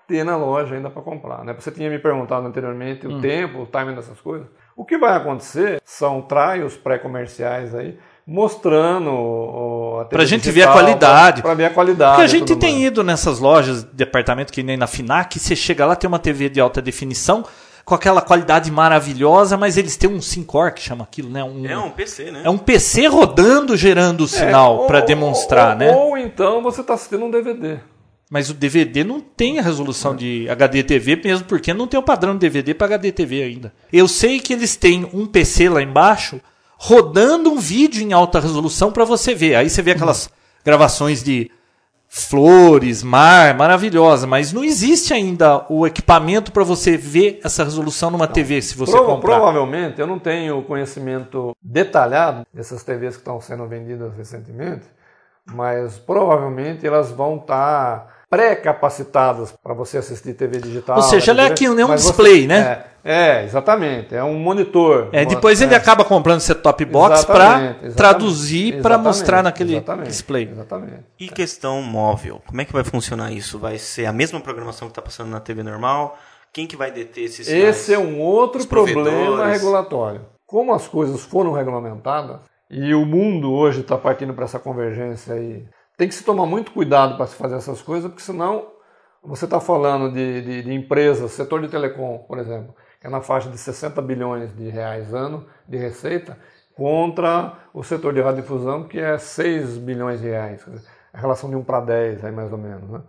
ter na loja ainda para comprar. Né? Você tinha me perguntado anteriormente o uhum. tempo, o timing dessas coisas. O que vai acontecer são trials pré-comerciais aí, mostrando o, a TV
Pra gente
digital,
ver a qualidade.
Para ver a qualidade.
Porque a gente tem
mais.
ido nessas lojas de departamento que nem na Finac, você chega lá, tem uma TV de alta definição, com aquela qualidade maravilhosa, mas eles têm um 5 que chama aquilo, né? Um,
É um PC, né?
é um PC rodando, gerando o
É,
sinal
ou-
para demonstrar,
ou,
né?
Ou então você está assistindo um DVD.
Mas o DVD não tem a resolução de HD TV, mesmo porque não tem o padrão de DVD para HD TV ainda. Eu sei que eles têm um PC lá embaixo rodando um vídeo em alta resolução para você ver. Aí você vê aquelas gravações de flores, mar, maravilhosa, mas não existe ainda o equipamento para você ver essa resolução numa TV se você
Prova-
comprar.
Provavelmente, eu não tenho conhecimento detalhado dessas TVs que estão sendo vendidas recentemente, mas provavelmente elas vão estar pré-capacitadas para você assistir TV digital.
Ou seja, ela é aqui, né, um
mas você-
display, né?
É, é, exatamente. É um monitor.
É,
Uma-
depois ele
é.
acaba comprando esse top box para traduzir para mostrar naquele
exatamente,
display.
Exatamente.
E questão móvel, como é que vai funcionar isso? Vai ser a mesma programação que está passando na TV normal? Quem que vai deter esses?
Esse é um outro problema regulatório. Como as coisas foram regulamentadas e o mundo hoje está partindo para essa convergência aí, tem que se tomar muito cuidado para se fazer essas coisas, porque senão você está falando de, de, de empresas, setor de telecom, por exemplo, que é na faixa de 60 bilhões de reais ano de receita, contra o setor de radiodifusão, que é 6 bilhões de reais. A relação de 1 para 10, aí mais ou menos. Né?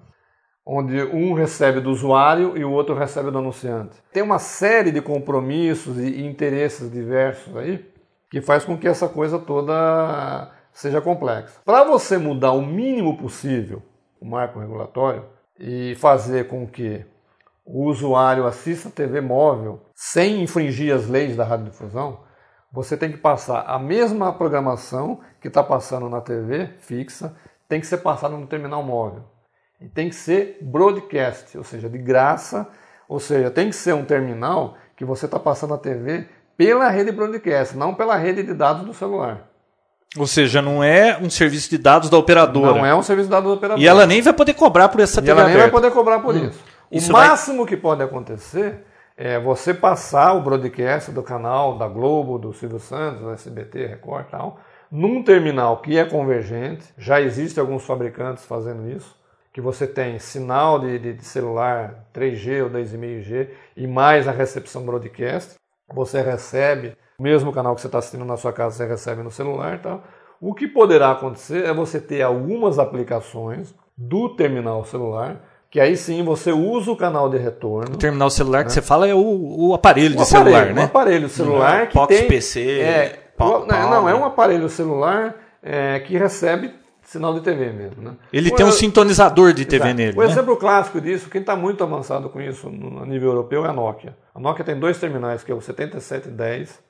onde um recebe do usuário e o outro recebe do anunciante. Tem uma série de compromissos e interesses diversos aí que faz com que essa coisa toda seja complexa. Para você mudar o mínimo possível o marco regulatório e fazer com que o usuário assista TV móvel sem infringir as leis da radiodifusão, você tem que passar a mesma programação que está passando na TV fixa, tem que ser passada no terminal móvel. E tem que ser broadcast, ou seja, de graça, ou seja, tem que ser um terminal que você está passando a TV pela rede broadcast, não pela rede de dados do celular.
Ou seja, não é um serviço de dados da operadora.
Não é um serviço de dados do operador.
E ela nem vai poder cobrar por essa
E
TV
ela nem vai
aberta.
poder cobrar por isso. O
Isso vai-
máximo que pode acontecer é você passar o broadcast do canal da Globo, do Silvio Santos, do SBT, Record e tal, num terminal que é convergente. Já existem alguns fabricantes fazendo isso. Que você tem sinal de, de- de celular 3G ou 2,5G e mais a recepção broadcast. Você recebe o mesmo canal que você está assistindo na sua casa, você recebe no celular e tal. O que poderá acontecer é você ter algumas aplicações do terminal celular, que aí sim você usa o canal de retorno.
O terminal celular que você fala é o, o aparelho de
Um
celular,
aparelho, Um
né?
aparelho celular que
Pox
tem...
PC,
É,
pau-
não,
pau,
não, é
né?
um aparelho celular é, que recebe sinal de TV mesmo. Né?
Ele
O-
tem um sintonizador de TV
Exato.
nele.
O
né?
exemplo clássico disso, quem está muito avançado com isso no a nível europeu é a Nokia. A Nokia tem dois terminais, que é o 7710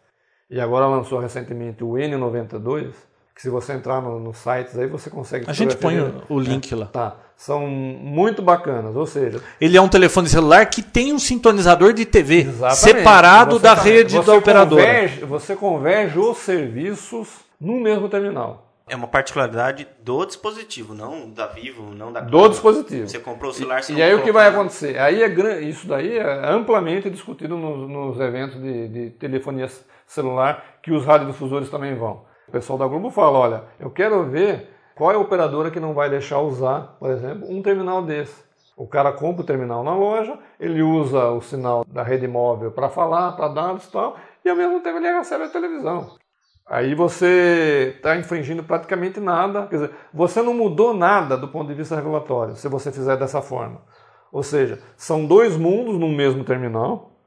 e agora lançou recentemente o N92, que se você entrar no- nos sites aí você consegue...
A gente põe o, link lá.
Tá, são muito bacanas, ou seja,
Ele é um telefone celular que tem um sintonizador de TV
Exatamente.
separado
Você
da
tá-
rede da operadora.
Converge, você converge os serviços no mesmo terminal.
É uma particularidade do dispositivo, não da Vivo, não da
Do dispositivo.
Você comprou o celular, você
E
não
aí o que vai
nada.
acontecer? Aí é isso daí é amplamente discutido nos, nos eventos de, de telefonia celular que os radiodifusores também vão. O pessoal da Globo fala, olha, eu quero ver qual é a operadora que não vai deixar usar, por exemplo, um terminal desse. O cara compra o terminal na loja, ele usa o sinal da rede móvel para falar, para dados e tal, e ao mesmo tempo ele recebe a televisão. Aí você está infringindo praticamente nada, quer dizer, você não mudou nada do ponto de vista regulatório, se você fizer dessa forma. Ou seja, são dois mundos no mesmo terminal?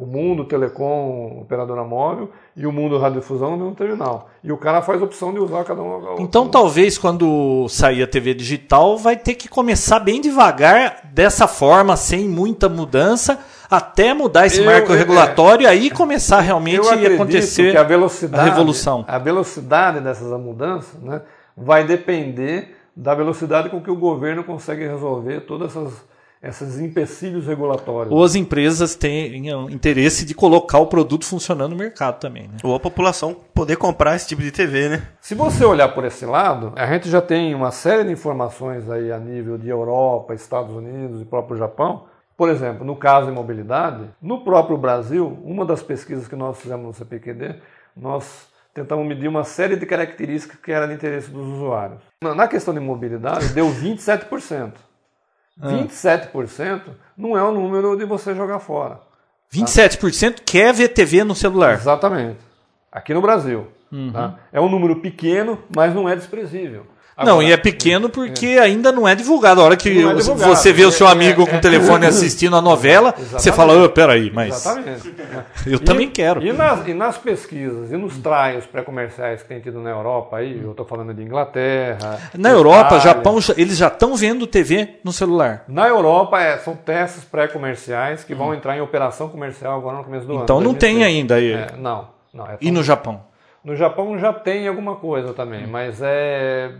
O mundo telecom, operadora móvel, e o mundo radiodifusão no mesmo terminal. E o cara faz a opção de usar cada um.
Então talvez quando sair a TV digital vai ter que começar bem devagar dessa forma, sem muita mudança, até mudar esse
Eu-
marco
é-
regulatório e aí começar realmente
Eu
a acontecer
a velocidade,
a revolução.
a velocidade dessas mudanças né, vai depender da velocidade com que o governo consegue resolver todas essas esses empecilhos regulatórios.
Ou as empresas tenham interesse de colocar o produto funcionando no mercado também. Né?
Ou a população poder comprar esse tipo de TV, né?
Se você olhar por esse lado, a gente já tem uma série de informações aí a nível de Europa, Estados Unidos e próprio Japão, Por exemplo, no caso de mobilidade, no próprio Brasil, uma das pesquisas que nós fizemos no CPQD, nós tentamos medir uma série de características que eram de interesse dos usuários. Na questão de mobilidade, deu 27%. Ah. 27% não é o número de você jogar fora.
27% quer ver TV no celular.
Exatamente. Aqui no Brasil. Uhum. Tá? É um número pequeno, mas não é desprezível.
Agora, não, e é pequeno porque é. ainda não é divulgado. A hora que é você vê o seu é, amigo é, com o telefone assistindo a novela, exatamente. você fala, oh, peraí, mas. Exatamente. Eu e, também quero.
E nas, e nas, pesquisas e nos trials pré-comerciais que tem tido na Europa, aí, eu estou falando de Inglaterra.
Na Europa, Itália, Japão, eles já estão vendo TV no celular.
Na Europa, é, são testes pré-comerciais que vão hum. entrar em operação comercial agora no começo do
então, ano. Então não tem ainda aí.
não, não.
e no Japão?
No Japão já tem alguma coisa também, hum. mas é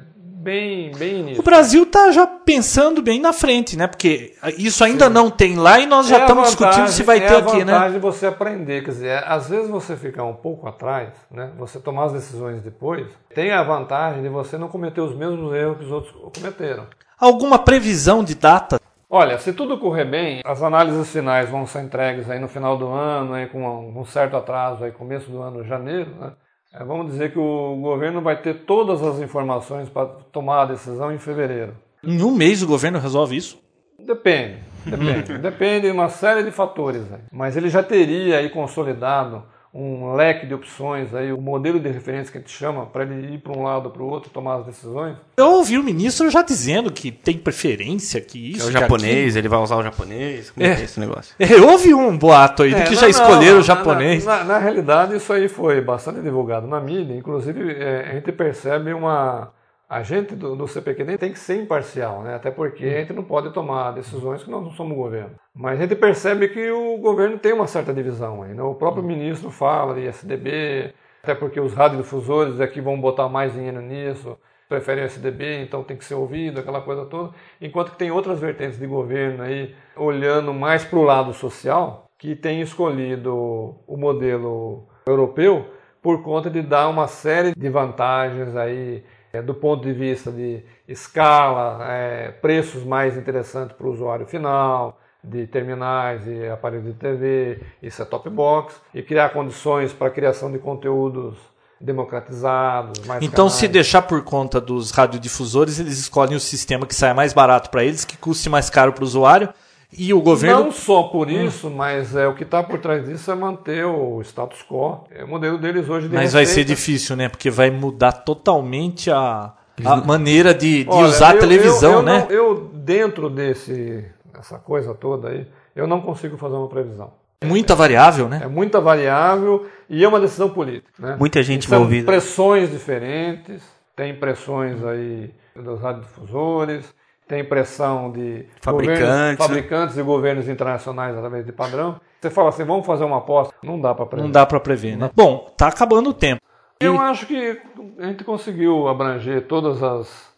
bem, bem nisso.
O Brasil está já pensando bem na frente, né? Porque isso ainda Sim. não tem lá e nós já é estamos discutindo se vai
é
ter aqui, né?
É a vantagem de você aprender, quer dizer, às vezes você ficar um pouco atrás, né? Você tomar as decisões depois, tem a vantagem de você não cometer os mesmos erros que os outros cometeram.
Alguma previsão de data?
Olha, se tudo correr bem, as análises finais vão ser entregues aí no final do ano, aí com um certo atraso, aí começo do ano, janeiro, né? É, vamos dizer que o governo vai ter todas as informações para tomar a decisão em fevereiro.
Em um mês o governo resolve isso?
Depende, depende. depende de uma série de fatores. Mas ele já teria aí consolidado um leque de opções, aí, o um modelo de referência que a gente chama, para ele ir para um lado ou para o outro, tomar as decisões.
Eu ouvi o ministro já dizendo que tem preferência, que isso.
Que é o japonês, ele vai usar o japonês. Como é, é esse negócio?
É, eu ouvi um boato aí é, de que não, já escolheram não, o japonês.
Na, na, na, realidade, isso aí foi bastante divulgado na mídia, inclusive é, a gente percebe uma a gente do, do CPQD tem que ser imparcial, né? até porque a gente não pode tomar decisões que nós não somos governo. Mas a gente percebe que o governo tem uma certa divisão aí. Né? O próprio ministro fala de SDB, até porque os radiodifusores aqui vão botar mais dinheiro nisso, preferem o SDB, então tem que ser ouvido, aquela coisa toda. Enquanto que tem outras vertentes de governo aí, olhando mais para o lado social, que tem escolhido o modelo europeu por conta de dar uma série de vantagens aí é, do ponto de vista de escala, é, preços mais interessantes para o usuário final, de terminais e aparelhos de TV e set-top box, e criar condições para a criação de conteúdos democratizados, mais
Então,
canais.
se deixar por conta dos radiodifusores, eles escolhem o sistema que saia mais barato para eles, que custe mais caro para o usuário, e o governo.
Não só por isso, hum. mas é, o que está por trás disso é manter o status quo. É o modelo deles hoje de
Mas receita. vai ser difícil, né? Porque vai mudar totalmente a, a maneira de, de Olha, usar eu, a televisão,
eu, eu
né?
Não, eu, dentro desse, dessa coisa toda aí, eu não consigo fazer uma previsão.
Muita variável, né?
É muita variável e é uma decisão política. Né?
Muita gente envolvida.
pressões diferentes, tem pressões aí dos radiodifusores, tem pressão de
fabricantes,
fabricantes e governos internacionais através de padrão. Você fala assim, vamos fazer uma aposta? Não dá para prever.
Não dá para prever, né? Bom, tá acabando o tempo.
Eu e... acho que a gente conseguiu abranger todas as,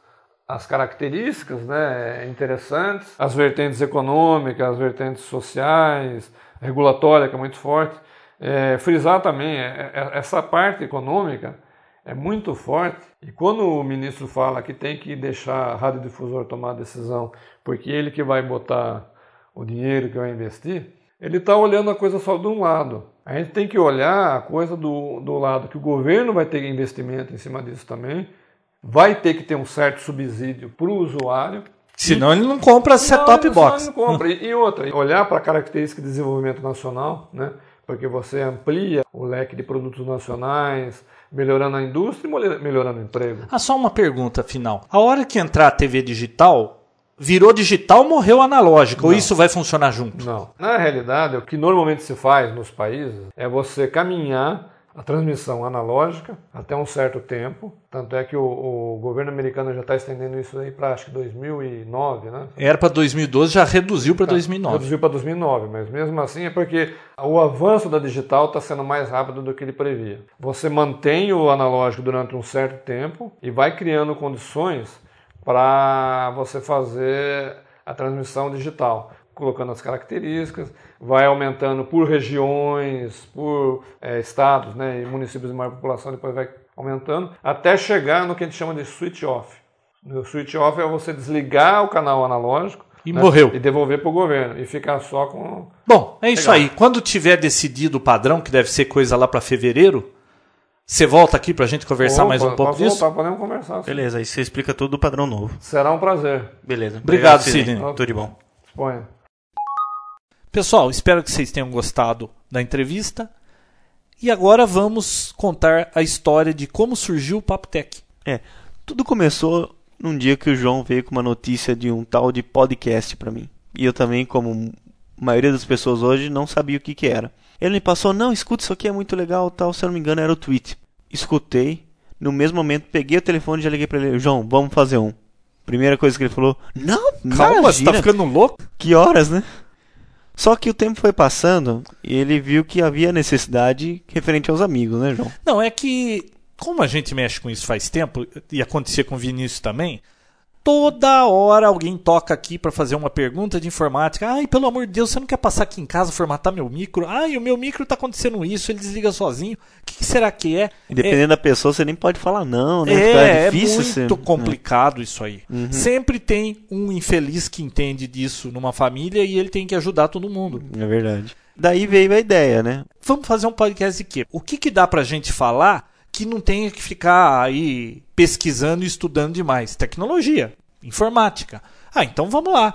as características né, interessantes, as vertentes econômicas, as vertentes sociais, regulatória, que é muito forte. É, frisar também, é, é, essa parte econômica é muito forte. E quando o ministro fala que tem que deixar a radiodifusor tomar a decisão, porque ele que vai botar o dinheiro que vai investir, ele está olhando a coisa só de um lado. A gente tem que olhar a coisa do, do lado que o governo vai ter investimento em cima disso também, vai ter que ter um certo subsídio para o usuário.
Senão e, ele não compra set-top box.
Não compra. E, e outra, olhar para a característica de desenvolvimento nacional, né? porque você amplia o leque de produtos nacionais, melhorando a indústria e melhorando o emprego.
Ah, só uma pergunta final. A hora que entrar a TV digital, virou digital, morreu analógico, ou isso vai funcionar junto?
Não. Na realidade, o que normalmente se faz nos países é você caminhar a transmissão analógica até um certo tempo. Tanto é que o, o governo americano já está estendendo isso aí para acho que 2009, né?
Era para 2012, já reduziu para
tá,
2009.
Reduziu para 2009, mas mesmo assim é porque o avanço da digital está sendo mais rápido do que ele previa. Você mantém o analógico durante um certo tempo e vai criando condições para você fazer a transmissão digital colocando as características, vai aumentando por regiões, por é, estados né, e municípios de maior população, depois vai aumentando, até chegar no que a gente chama de switch off. O switch off é você desligar o canal analógico
E
né?
morreu.
E devolver para o governo. E ficar só com.
Bom, é isso
Legal.
aí. Quando tiver decidido o padrão, que deve ser coisa lá para fevereiro, você volta aqui para a gente conversar
Opa,
mais um pouco disso?
voltar, podemos conversar. sim.
Beleza, aí você explica tudo do padrão novo.
Será um prazer.
Beleza.
Obrigado, Sidney.
Tudo de bom.
Exponha.
Pessoal, espero que vocês tenham gostado da entrevista. E agora vamos contar a história de como surgiu o Papo Tech.
É, tudo começou num dia que o João veio com uma notícia de um tal de podcast pra mim. E eu também, como a maioria das pessoas hoje, não sabia o que que era. Ele me passou, não, escuta, isso aqui é muito legal, tal, se eu não me engano era o tweet. Escutei, no mesmo momento peguei o telefone e já liguei pra ele, João, vamos fazer um. Primeira coisa que ele falou, não,
Calma, você tá
imagina,
ficando louco?
que horas, né? Só que o tempo foi passando e ele viu que havia necessidade referente aos amigos, né, João?
Não, é que, como a gente mexe com isso faz tempo, e acontecia com o Vinícius também, toda hora alguém toca aqui para fazer uma pergunta de informática. Ai, pelo amor de Deus, você não quer passar aqui em casa formatar meu micro? Ai, o meu micro tá acontecendo isso, ele desliga sozinho. O que, que será que é?
E dependendo da pessoa, você nem pode falar não, né?
É, é
difícil
muito
você- né?
complicado isso aí. Sempre tem um infeliz que entende disso numa família e ele tem que ajudar todo mundo.
É verdade. Daí veio a ideia, né?
Vamos fazer um podcast de quê? O que, que dá pra gente falar que não tenha que ficar aí pesquisando e estudando demais? Tecnologia, informática. Ah, então vamos lá.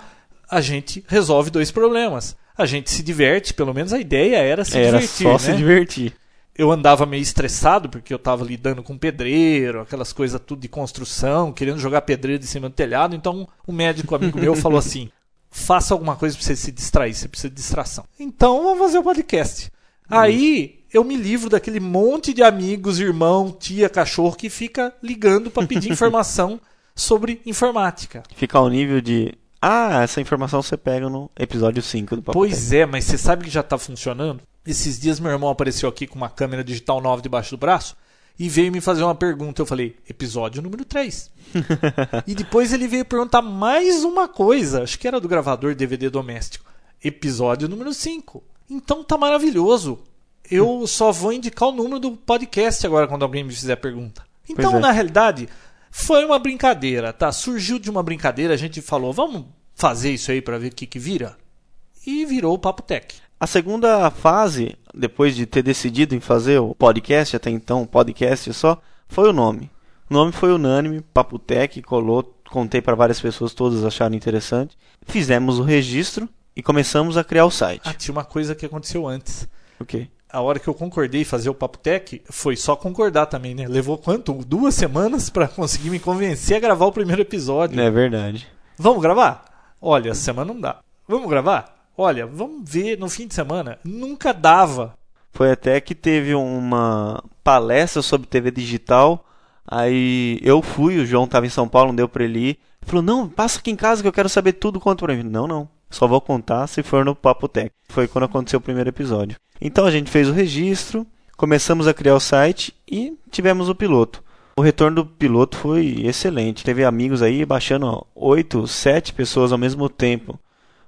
A gente resolve dois problemas. A gente se diverte, pelo menos a ideia era se
Era
divertir.
só
né?
se divertir.
eu andava meio estressado porque eu tava lidando com pedreiro, aquelas coisas tudo de construção, querendo jogar pedreiro de cima do telhado. Então, um médico amigo meu falou assim: faça alguma coisa pra você se distrair, você precisa de distração. Então, vamos fazer o podcast. Aí, eu me livro daquele monte de amigos, irmão, tia, cachorro que fica ligando pra pedir informação sobre informática.
Fica ao nível de. Ah, essa informação você pega no episódio 5 do Papo
Pois é, mas você sabe que já tá funcionando? Esses dias meu irmão apareceu aqui com uma câmera digital nova debaixo do braço e veio me fazer uma pergunta. Eu falei, episódio número 3. e depois ele veio perguntar mais uma coisa, acho que era do gravador DVD doméstico. Episódio número 5. Então tá maravilhoso. Eu só vou indicar o número do podcast agora quando alguém me fizer pergunta. Então,
é.
na realidade, foi uma brincadeira, tá? Surgiu de uma brincadeira, a gente falou, vamos fazer isso aí pra ver o que que vira? E virou o Papo Tech.
A segunda fase, depois de ter decidido em fazer o podcast, até então podcast só, foi o nome. O nome foi unânime, Papo Tech, colou, contei para várias pessoas, todas acharam interessante. Fizemos o registro e começamos a criar o site.
Ah, tinha uma coisa que aconteceu antes.
O quê?
A hora que eu concordei fazer o Papo Tech, foi só concordar também, né? Levou quanto? Duas semanas pra conseguir me convencer a gravar o primeiro episódio.
É verdade.
Vamos gravar? Olha, essa semana não dá. Vamos gravar? Olha, vamos ver no fim de semana. Nunca dava.
Foi até que teve uma palestra sobre TV digital. Aí eu fui, o João estava em São Paulo, não deu para ele ir. Ele falou: Não, passa aqui em casa que eu quero saber tudo quanto pra mim. Não, não. Só vou contar se for no Papo Tech. Foi quando aconteceu o primeiro episódio. Então a gente fez o registro, começamos a criar o site e tivemos o piloto. O retorno do piloto foi excelente. Teve amigos aí baixando ó, oito, sete pessoas ao mesmo tempo.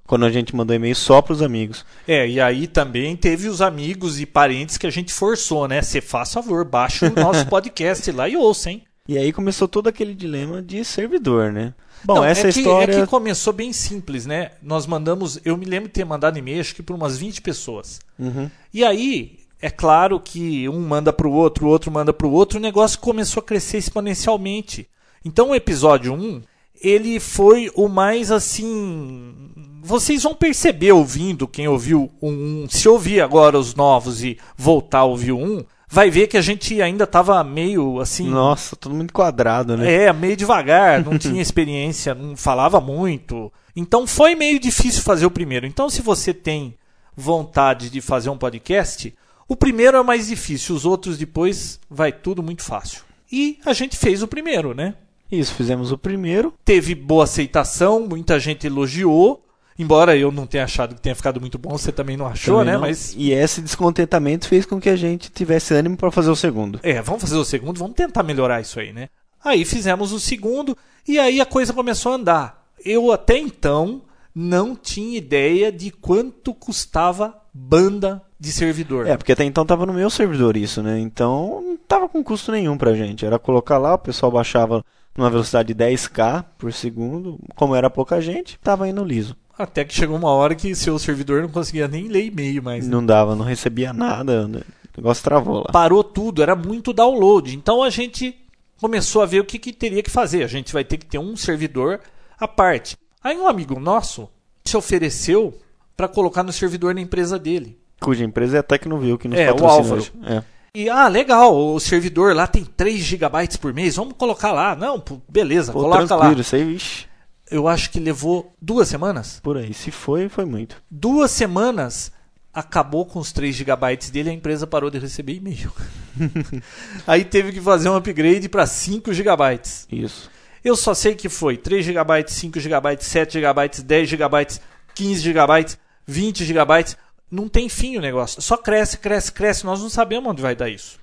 Quando a gente mandou e-mail só para os amigos.
É, e aí também teve os amigos e parentes que a gente forçou, né? Você faz favor, baixa o nosso podcast lá e ouça, hein?
E aí começou todo aquele dilema de servidor, né? Bom,
Não,
essa
é que,
história.
É que começou bem simples, né? Nós mandamos. Eu me lembro de ter mandado e-mail, acho que para umas 20 pessoas.
Uhum.
E aí, é claro que um manda para o outro, o outro manda para o outro, o negócio começou a crescer exponencialmente. Então, o episódio 1, ele foi o mais assim. Vocês vão perceber ouvindo, quem ouviu 1, se ouvir agora os novos e voltar a ouvir 1, vai ver que a gente ainda estava meio assim.
Nossa, tudo muito quadrado, né?
É, meio devagar, não tinha experiência, não falava muito. Então foi meio difícil fazer o primeiro. Então, se você tem vontade de fazer um podcast, o primeiro é mais difícil, os outros depois vai tudo muito fácil. E a gente fez o primeiro, né?
Isso, fizemos o primeiro.
Teve boa aceitação, muita gente elogiou. Embora eu não tenha achado que tenha ficado muito bom, você também não achou,
também
né?
não.
Mas
E esse descontentamento fez com que a gente tivesse ânimo para fazer o segundo.
É, vamos fazer o segundo, vamos tentar melhorar isso aí, né? Aí fizemos o segundo e aí a coisa começou a andar. Eu até então não tinha ideia de quanto custava banda de servidor.
É, porque até então tava no meu servidor isso, né? Então não tava com custo nenhum pra gente. Era colocar lá, o pessoal baixava numa velocidade de 10k por segundo. Como era pouca gente, tava indo liso.
Até que chegou uma hora que seu servidor não conseguia nem ler e-mail mais. né?
Não dava, não recebia nada. né? O negócio travou lá.
Parou tudo, era muito download. Então a gente começou a ver o que, que teria que fazer. A gente vai ter que ter um servidor à parte. Aí um amigo nosso se ofereceu para colocar no servidor na empresa dele.
Cuja empresa é a Tecnovil que nos
É, o
patrocina
Álvaro.
hoje. É.
E, ah, legal, o servidor lá tem 3 GB por mês, vamos colocar lá. Não, beleza,
Pô,
coloca lá.
tranquilo, isso aí, vixi,
Eu acho que levou duas semanas.
por aí. Se foi, foi muito.
Duas semanas acabou com os 3 GB dele, a empresa parou de receber e-mail. Aí teve que fazer um upgrade para 5 GB.
Isso.
Eu só sei que foi 3 GB, 5 GB, 7 GB, 10 GB, 15 GB, 20 GB. Não tem fim o negócio. Só cresce, cresce, cresce. Nós não sabemos onde vai dar isso.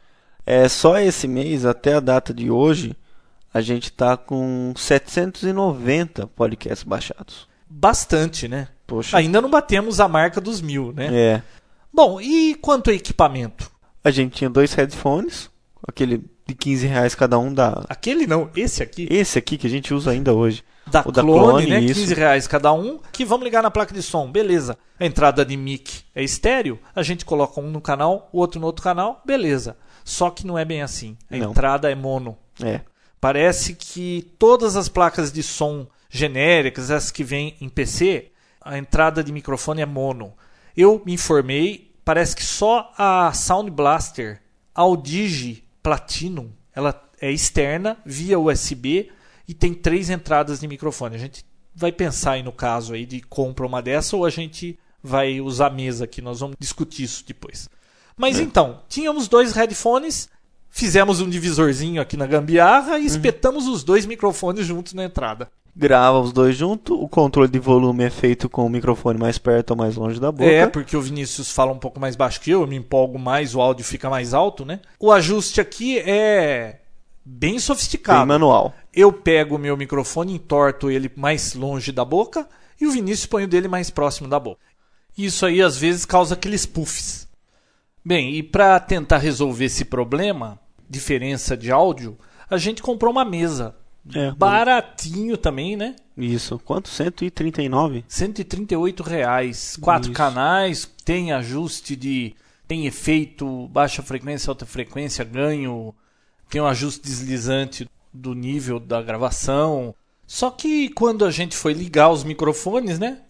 É, só esse mês, até a data de hoje, a gente tá com 790 podcasts baixados.
Bastante, né?
Poxa.
Ainda não batemos a marca dos mil, né?
É.
Bom, e quanto a equipamento?
A gente tinha dois headphones, aquele de 15 reais cada um da.
Aquele não, esse aqui.
Esse aqui que a gente usa ainda hoje.
Da,
o da
clone,
Clone,
né?
isso.
15 reais cada um. Que vamos ligar na placa de som, beleza. A entrada de mic é estéreo, a gente coloca um no canal, o outro no outro canal, beleza. Só que não é bem assim. A
Não.
entrada é mono.
É.
Parece que todas as placas de som genéricas, as que vêm em PC, a entrada de microfone é mono. Eu me informei, parece que só a Sound Blaster Audigi Platinum, ela é externa via USB e tem três entradas de microfone. A gente vai pensar aí no caso aí de compra uma dessa ou a gente vai usar a mesa aqui, nós vamos discutir isso depois. Mas então, tínhamos dois headphones, fizemos um divisorzinho aqui na gambiarra e espetamos os dois microfones juntos na entrada.
Grava os dois juntos, o controle de volume é feito com o microfone mais perto ou mais longe da boca.
É, porque o Vinícius fala um pouco mais baixo que eu, eu me empolgo mais, o áudio fica mais alto, né? O ajuste aqui é bem
Tem
sofisticado.
manual.
Eu pego o meu microfone, entorto ele mais longe da boca e o Vinícius põe o dele mais próximo da boca. Isso aí às vezes causa aqueles puffs. Bem, e para tentar resolver esse problema, diferença de áudio, a gente comprou uma mesa.
É,
Baratinho também, né?
Isso. Quanto? 139?
138 reais. Quatro
Isso.
canais, tem ajuste de. Tem efeito, baixa frequência, alta frequência, ganho. Tem um ajuste deslizante do nível da gravação. Só que quando a gente foi ligar os microfones, né?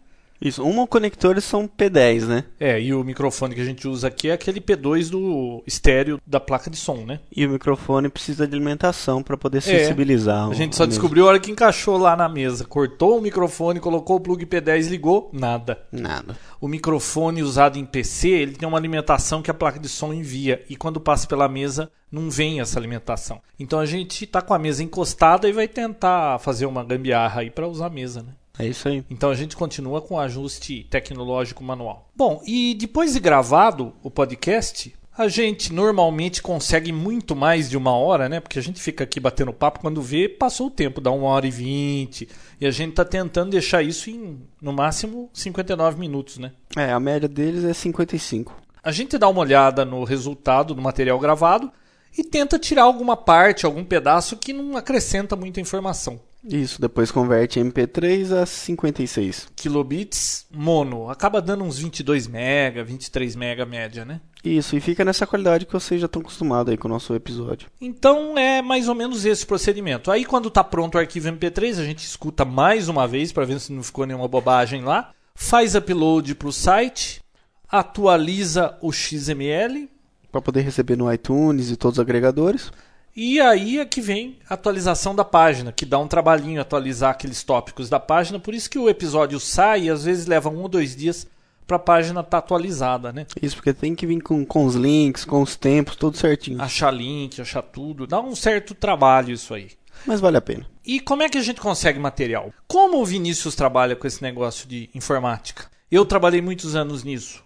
Isso. Um conectores são P10, né?
É, e o microfone que a gente usa aqui é aquele P2 do estéreo da placa de som, né?
E o microfone precisa de alimentação para poder sensibilizar.
É. A gente só
mesa.
descobriu a hora que encaixou lá na mesa. Cortou o microfone, colocou o plug P10, ligou, nada.
Nada.
O microfone usado em PC, ele tem uma alimentação que a placa de som envia e quando passa pela mesa não vem essa alimentação. Então a gente está com a mesa encostada e vai tentar fazer uma gambiarra aí para usar a mesa, né?
É isso aí.
Então a gente continua com o ajuste tecnológico manual. Bom, e depois de gravado o podcast, a gente normalmente consegue muito mais de uma hora, né? Porque a gente fica aqui batendo papo, quando vê, passou o tempo, dá uma hora e vinte. E a gente está tentando deixar isso em, no máximo, 59 minutos, né?
É, a média deles é 55.
A gente dá uma olhada no resultado do material gravado e tenta tirar alguma parte, algum pedaço que não acrescenta muita informação.
Isso, depois converte MP3 a 56.
Kilobits mono, acaba dando uns 22 mega, 23 mega média, né?
Isso, e fica nessa qualidade que vocês já estão acostumados aí com o nosso episódio.
Então é mais ou menos esse procedimento. Aí quando está pronto o arquivo MP3, a gente escuta mais uma vez para ver se não ficou nenhuma bobagem lá, faz upload para o site, atualiza o XML
Para poder receber no iTunes e todos os agregadores.
E aí é que vem a atualização da página, que dá um trabalhinho atualizar aqueles tópicos da página, por isso que o episódio sai e às vezes leva um ou dois dias para a página estar atualizada, né?
Isso, porque tem que vir com, com os links, com os tempos, tudo certinho.
Achar link, achar tudo, dá um certo trabalho isso aí.
Mas vale a pena.
E como é que a gente consegue material? Como o Vinícius trabalha com esse negócio de informática? Eu trabalhei muitos anos nisso.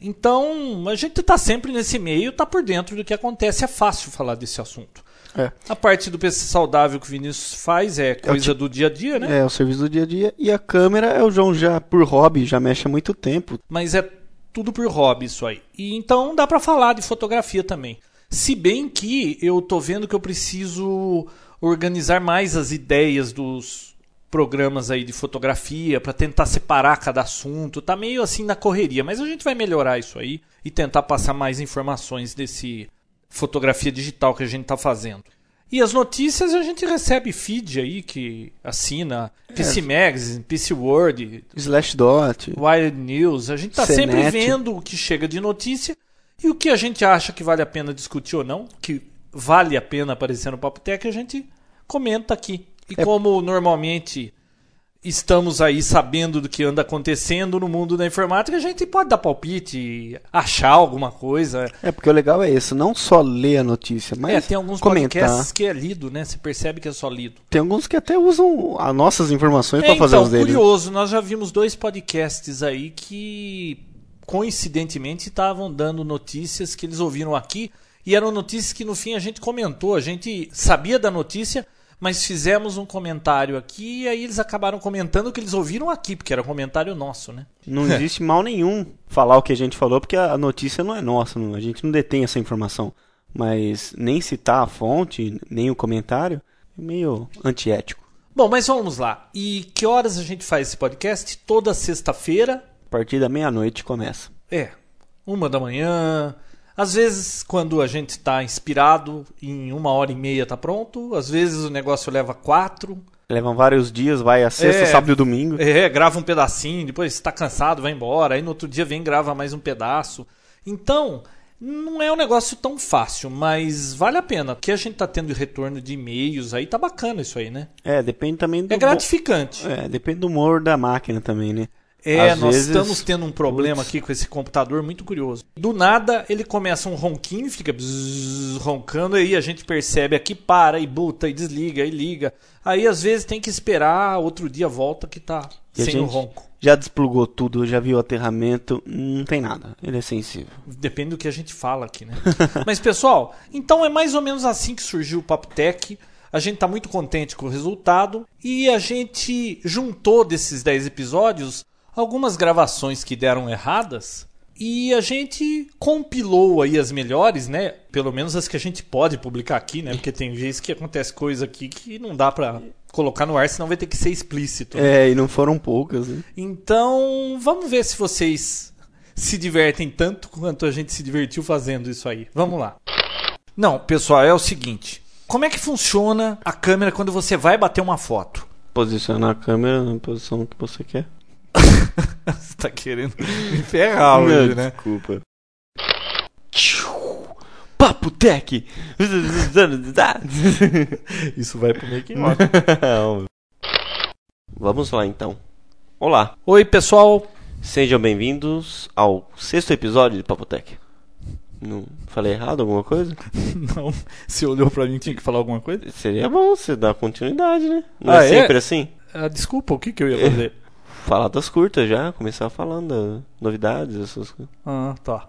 Então, a gente está sempre nesse meio, está por dentro do que acontece. É fácil falar desse assunto.
É.
A parte do PC saudável que o Vinícius faz é coisa do dia a dia, né?
É o serviço do dia a dia. E a câmera é o João já, por hobby, já mexe há muito tempo.
Mas é tudo por hobby isso aí. E então dá para falar de fotografia também. Se bem que eu tô vendo que eu preciso organizar mais as ideias dos programas aí de fotografia para tentar separar cada assunto. Tá meio assim na correria, mas a gente vai melhorar isso aí e tentar passar mais informações desse fotografia digital que a gente tá fazendo. E as notícias a gente recebe feed aí que assina PC Magazine, PC World,
Slashdot.
Wired News. A gente tá sempre vendo o que chega de notícia e o que a gente acha que vale a pena discutir ou não, que vale a pena aparecer no Papo Tech, a gente comenta aqui. E
É.
como normalmente estamos aí sabendo do que anda acontecendo no mundo da informática, a gente pode dar palpite, achar alguma coisa.
É, porque o legal é isso, não só ler a notícia, mas
é, tem alguns
comentar.
podcasts que é lido, né? Você percebe que é só lido.
Tem alguns que até usam as nossas informações
É,
para fazer
então,
os deles.
curioso, nós já vimos dois podcasts aí que coincidentemente estavam dando notícias que eles ouviram aqui e eram notícias que no fim a gente comentou, a gente sabia da notícia, mas fizemos um comentário aqui e aí eles acabaram comentando o que eles ouviram aqui, porque era comentário nosso, né?
Não existe mal nenhum falar o que a gente falou, porque a notícia não é nossa, não- a gente não detém essa informação. Mas nem citar a fonte, nem o comentário, é meio antiético.
Bom, mas vamos lá. E que horas a gente faz esse podcast? Toda sexta-feira,
A partir da meia-noite começa.
É, uma da manhã. Às vezes, quando a gente está inspirado, em uma hora e meia tá pronto. Às vezes o negócio leva quatro.
Levam vários dias, vai a sexta,
É.
sábado e domingo.
É, grava um pedacinho, depois está cansado, vai embora. Aí no outro dia vem e grava mais um pedaço. Então, não é um negócio tão fácil, mas vale a pena. Porque a gente tá tendo retorno de e-mails aí, tá bacana isso aí, né?
É, depende também do.
É gratificante.
É, depende do humor da máquina também, né?
É,
Às
nós
vezes-
estamos tendo um problema
Putz.
aqui com esse computador muito curioso. Do nada, ele começa um ronquinho fica bzzz, roncando, aí a gente percebe aqui, para e buta e desliga e liga. Aí às vezes tem que esperar, outro dia volta que tá
E
sem o ronco.
já desplugou tudo, já viu o aterramento, não tem nada. Ele é sensível.
Depende do que a gente fala aqui, né? Mas pessoal, então é mais ou menos assim que surgiu o Papo Tech. A gente tá muito contente com o resultado e a gente juntou desses 10 episódios algumas gravações que deram erradas e a gente compilou aí as melhores, né? Pelo menos as que a gente pode publicar aqui, né? Porque tem vezes que acontece coisa aqui que não dá pra colocar no ar, senão vai ter que ser explícito. né?
É, e não foram poucas, né?
Então, vamos ver se vocês se divertem tanto quanto a gente se divertiu fazendo isso aí. Vamos lá. Não, pessoal, é o seguinte. Como é que funciona a câmera quando você vai bater uma foto?
Posicionar a câmera na posição que você quer.
Você tá querendo me ferrar hoje, né?
Desculpa. Papo Tech!
Isso vai pro making
Vamos lá então. Olá,
Oi, pessoal.
sejam bem-vindos ao sexto episódio de Papo Tech. Não falei errado alguma coisa?
Não, você olhou pra mim tinha que falar alguma coisa?
Seria bom você dar continuidade, né? Não
Ah,
é
é?
sempre assim?
Ah, desculpa, o que, que eu ia fazer?
Falar das curtas já, começar falando das novidades, essas coisas.
Ah, tá.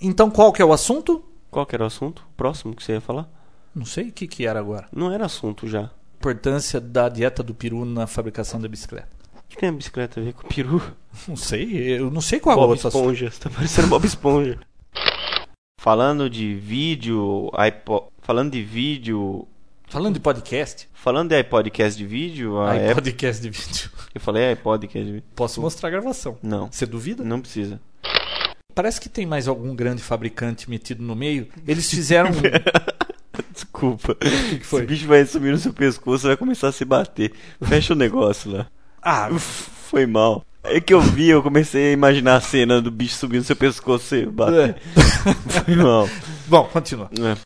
Então qual que é o assunto?
Qual que era o assunto? Próximo que você ia falar?
Não sei o que, que era agora.
Não era assunto já.
Importância da dieta do peru na fabricação da bicicleta.
O que tem a bicicleta a ver com o peru?
Não sei, eu não sei qual é o
Bob
assunto.
Esponja, você tá parecendo Bob Esponja. Falando de vídeo, iPod, falando de vídeo,
Falando de podcast.
falando de iPodcast de vídeo, a
Aí,
Apple,
podcast de vídeo.
eu falei iPodcast de vídeo.
Posso mostrar a gravação.
Não,
Você duvida?
não precisa.
Parece que tem mais algum grande fabricante metido no meio. Eles fizeram.
Desculpa.
que foi?
Esse bicho vai subir no seu pescoço e vai começar a se bater. Fecha o negócio lá.
ah,
Uf, foi mal. É que eu vi, eu comecei a imaginar a cena do bicho subindo no seu pescoço e bater. Foi mal.
bom, continua.
É.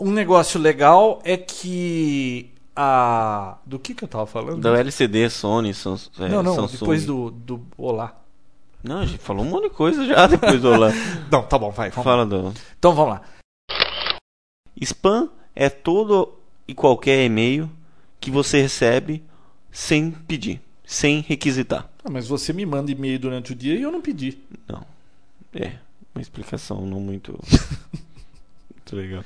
Um negócio legal é que a. Do que que eu tava falando?
Da LCD, Sony, Sans, é,
não, não,
Samsung.
depois do, do Olá.
Não, a gente falou um monte de coisa já depois do Olá.
Não, tá bom, vai. Vamos lá.
Fala do.
Então vamos lá.
Spam é todo e qualquer e-mail que você recebe sem pedir, sem requisitar.
Ah, mas você me manda e-mail durante o dia e eu não pedi.
Não. É, uma explicação não muito. muito legal.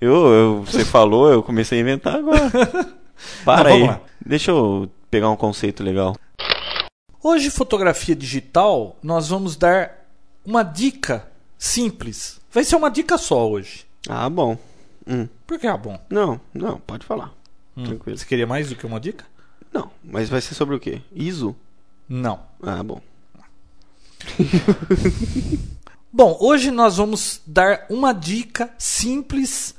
Eu, eu- você falou, eu comecei a inventar agora. Para
Não,
aí.
lá.
Deixa eu pegar um conceito legal.
Hoje, fotografia digital, nós vamos dar uma dica simples. Vai ser uma dica só hoje.
Ah, bom. Hum.
Por que é bom?
Não, não, pode falar.
Hum.
Tranquilo.
Você queria mais do que uma dica?
Não, mas vai ser sobre o quê? ISO?
Não.
Ah, bom.
Bom, hoje nós vamos dar uma dica simples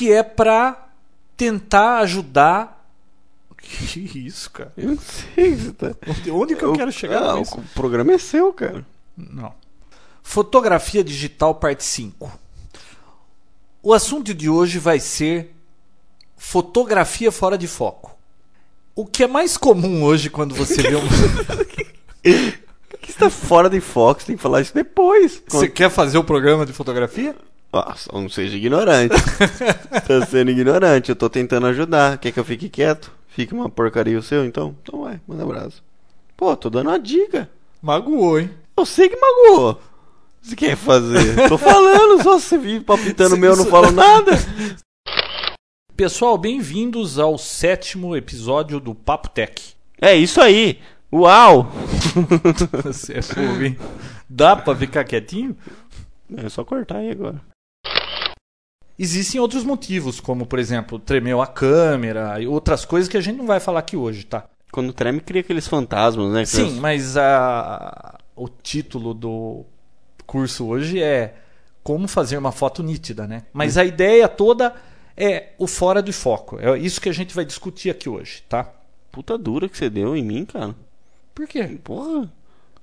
que é para tentar ajudar. Que isso, cara?
Eu não sei. Você tá...
Onde que eu quero chegar
Ah,
com isso?
o programa é seu, cara.
Não. Fotografia digital parte 5. O assunto de hoje vai ser fotografia fora de foco. O que é mais comum hoje quando você vê um.
que está fora de foco, você tem que falar isso depois.
você quer fazer o programa de fotografia?
Nossa, não seja ignorante. tá sendo ignorante, eu tô tentando ajudar. Quer que eu fique quieto? Fica uma porcaria o seu, então? Então vai, manda abraço. Pô, tô dando uma dica.
Magoou, hein?
Eu sei que magoou. Você quer fazer? Tô falando, só você vive palpitando meu, eu não falo nada.
Pessoal, bem-vindos ao sétimo episódio do Papo Tech.
É isso aí. Uau!
Você é fogo, hein? Dá pra ficar quietinho?
É só cortar aí agora.
Existem outros motivos, como por exemplo, tremeu a câmera e outras coisas que a gente não vai falar aqui hoje, tá?
Quando treme, cria aqueles fantasmas, né?
Sim, mas a, o título do curso hoje é Como fazer uma foto nítida, né? Mas a ideia toda é o fora de foco. É isso que a gente vai discutir aqui hoje, tá?
Puta dura que você deu em mim, cara.
Por quê?
Porra.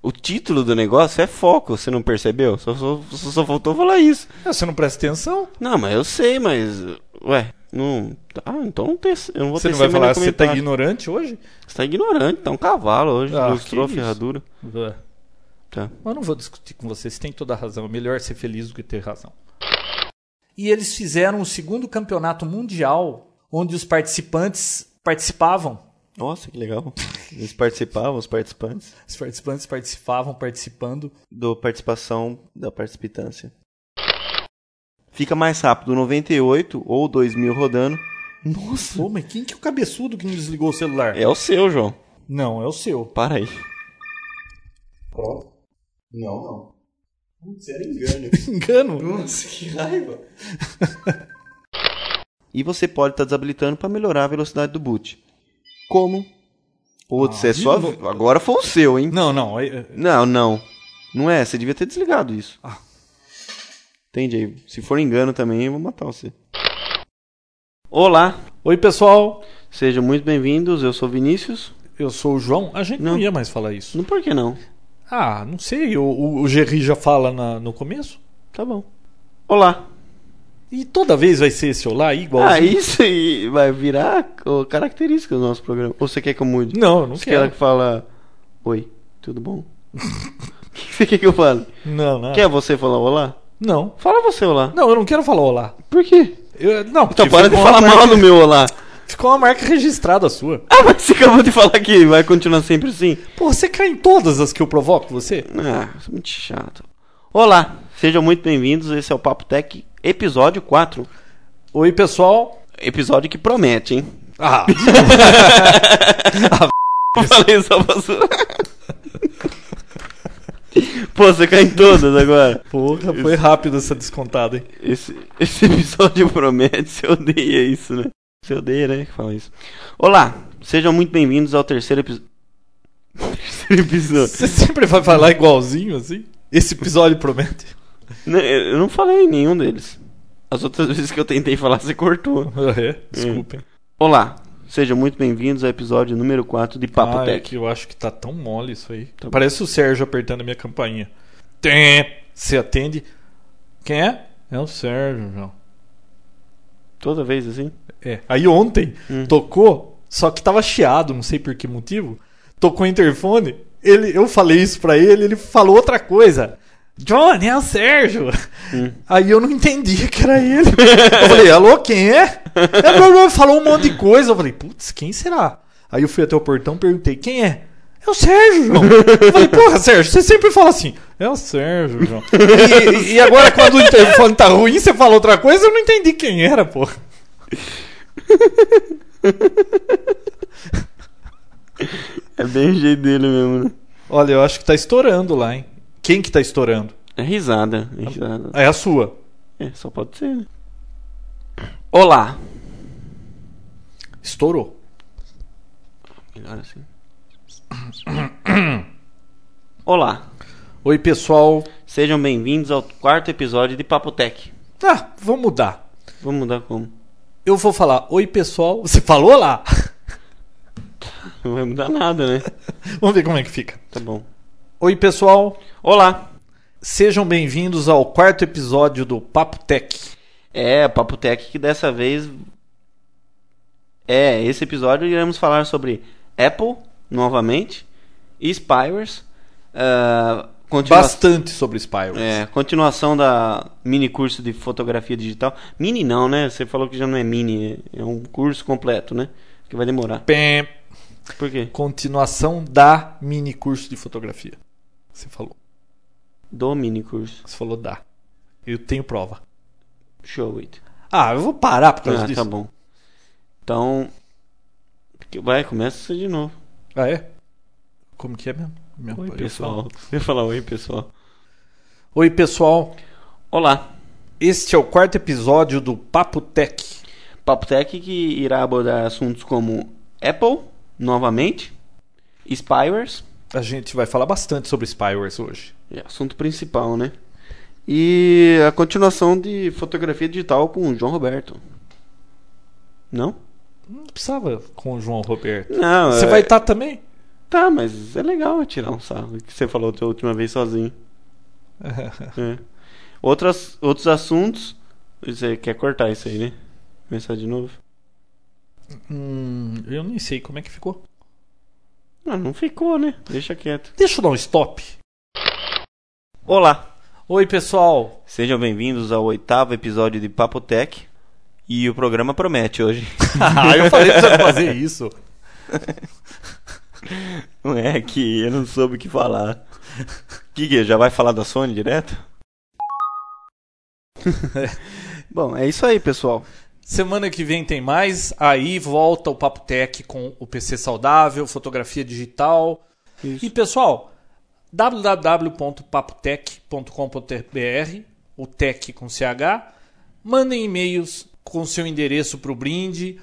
O título do negócio é foco, você não percebeu? Só, só, só, faltou falar isso.
Ah, Você não presta atenção?
Não, mas eu sei, mas. Ué, não. Ah, então não tem, eu não vou
Você
ter
não vai falar você tá ignorante hoje?
Você tá ignorante, tá um cavalo hoje.
Ah,
Ilustrou a ferradura. Tá.
Eu não vou discutir com você, você tem toda a razão. É melhor ser feliz do que ter razão. E eles fizeram o segundo campeonato mundial, onde os participantes participavam.
Nossa, que legal. Eles participavam, os participantes.
Os participantes participavam, participando.
Do participação da participância. Fica mais rápido 98 ou 2000 rodando. Nossa.
Pô, mas quem que é o cabeçudo que não desligou o celular?
É o seu, João.
Não, é o seu.
Para aí.
Pronto? Não, não. Putz, era engano.
Engano.
Nossa, que raiva.
E você pode estar desabilitando para melhorar a velocidade do boot. Como? Putz,
Ah,
é só.
novo.
Agora foi o seu, hein?
Não, não. é-
Não, não. Não é, você devia ter desligado isso.
Ah.
Entende aí? Se for engano também, eu vou matar você. Olá,
Oi, pessoal.
sejam muito bem-vindos. Eu sou Vinícius.
Eu sou o João. A gente não,
Não.
ia mais falar isso.
Não, por que não?
Ah, não sei. O, o, o Gerry já fala na- no começo.
Tá bom. Olá.
E toda vez vai ser esse olá
Ah,
igualzinho?
isso aí vai virar característica do nosso programa. Ou você quer que eu mude?
Não, eu não
Você quer
quero.
que fala Oi, tudo bom? O que você quer que eu fale?
Não, não.
Quer você falar olá?
Não.
Fala você olá.
Não, eu não quero falar olá.
Por quê?
Eu, não,
Então para de falar
uma
mal
marca-
do meu olá.
Ficou uma marca registrada sua.
Ah, mas você acabou de falar que vai continuar sempre assim?
Pô, você cai em todas as que eu provoco você?
Ah, isso é muito chato. Olá, sejam muito bem-vindos. Esse é o Papo Tech, episódio 4.
Oi, pessoal.
Episódio que promete, hein?
Ah,
Eu falei só pra. Pô, você cai em todas agora.
porra, foi rápido essa descontada, hein?
Esse, esse episódio promete, você odeia isso, né? Você odeia, né? Que fala isso. Olá, sejam muito bem-vindos ao terceiro episódio. terceiro episódio.
Você sempre vai falar igualzinho assim? Esse episódio promete.
Eu não falei em nenhum deles. As outras vezes que eu tentei falar, você cortou.
É, desculpem.
Olá, sejam muito bem-vindos ao episódio número 4 de Papo
ah, é
Tech.
que eu acho que tá tão mole isso aí.
Tá bom.
Parece o Sérgio apertando a minha campainha. Tem. Você atende. Quem é? É o Sérgio, João.
Toda vez assim?
É. Aí ontem
Hum.
tocou, só que tava chiado, não sei por que motivo. Tocou o interfone. Ele, eu falei isso pra ele, ele falou outra coisa. Johnny, é o Sérgio.
Hum.
Aí eu não entendi que era ele. Eu falei, alô, quem é? Ele falou um monte de coisa. Eu falei, putz, quem será? Aí eu fui até o portão perguntei, quem é? É o Sérgio, João. Eu falei, porra, Sérgio, você sempre fala assim. É o Sérgio, João. E, e agora quando o interfone tá ruim, você fala outra coisa, eu não entendi quem era, porra.
É bem o jeito dele mesmo, né?
Olha, eu acho que tá estourando lá, hein? Quem que tá estourando?
É risada, é risada.
É a sua.
É, só pode ser, né? Olá.
Estourou.
Melhor assim. Olá.
Oi, pessoal.
Sejam bem-vindos ao quarto episódio de Papo Tech.
Ah, vamos mudar.
Vamos mudar como?
Eu vou falar, oi, pessoal. Você falou lá?
Não vai mudar nada, né?
vamos ver como é que fica.
Tá bom.
Oi, pessoal.
Olá.
Sejam bem-vindos ao quarto episódio do Papo Tech.
É, Papo Tech que dessa vez. É, esse episódio iremos falar sobre Apple, novamente, e Spyware. ah, continua-
Bastante sobre Spyro.
É, continuação da mini curso de fotografia digital. Mini não, né? Você falou que já não é mini, é um curso completo, né? Que vai demorar.
Pem.
Por quê?
Continuação da mini curso de fotografia. Você falou.
Do mini curso.
Você falou da. Eu tenho prova.
Show it.
Ah, eu vou parar por causa
Ah,
disso.
tá bom. Então. Vai, começa de novo.
Ah, é? Como que é mesmo? Meu-
Oi,
eu
pessoal. ia falar oi, pessoal.
Oi, pessoal.
Olá.
Este é o quarto episódio do Papo Tech.
Papo Tech que irá abordar assuntos como Apple, novamente, Spyware,
A gente vai falar bastante sobre Spywares hoje.
é assunto principal, né? E a continuação de fotografia digital com o João Roberto. Não?
Não precisava com o João Roberto.
Não,
Você
é-
vai estar também?
Tá, mas é legal tirar um sarro que você falou da última vez sozinho. É. Outras, outros assuntos. Você quer cortar isso aí, né? Começar de novo?
Hum, eu nem sei como é que ficou.
Ah, não ficou, né? Deixa quieto.
Deixa eu dar um stop.
Olá!
Oi, pessoal.
Sejam bem-vindos ao oitavo episódio de Papo Tech. E o programa promete hoje.
ah, eu falei pra você não fazer isso.
Não é que eu não soube o que falar. Que que é? já vai falar da Sony direto? Bom, é isso aí, pessoal.
Semana que vem tem mais. Aí volta o Papo Tech com o PC saudável, fotografia digital.
Isso.
E pessoal, www.papotech.com.br, o tech com CH. Mandem e-mails com seu endereço para o brinde,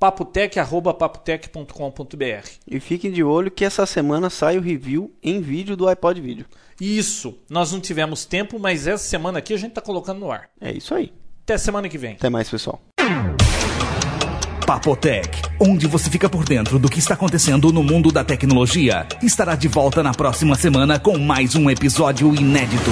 papotech.papotech.com.br.
E fiquem de olho que essa semana sai o review em vídeo do iPod Video.
Isso, nós não tivemos tempo, mas essa semana aqui a gente está colocando no ar.
É isso aí.
Até semana que vem.
Até mais, pessoal.
Papotec, onde você fica por dentro do que está acontecendo no mundo da tecnologia, estará de volta na próxima semana com mais um episódio inédito.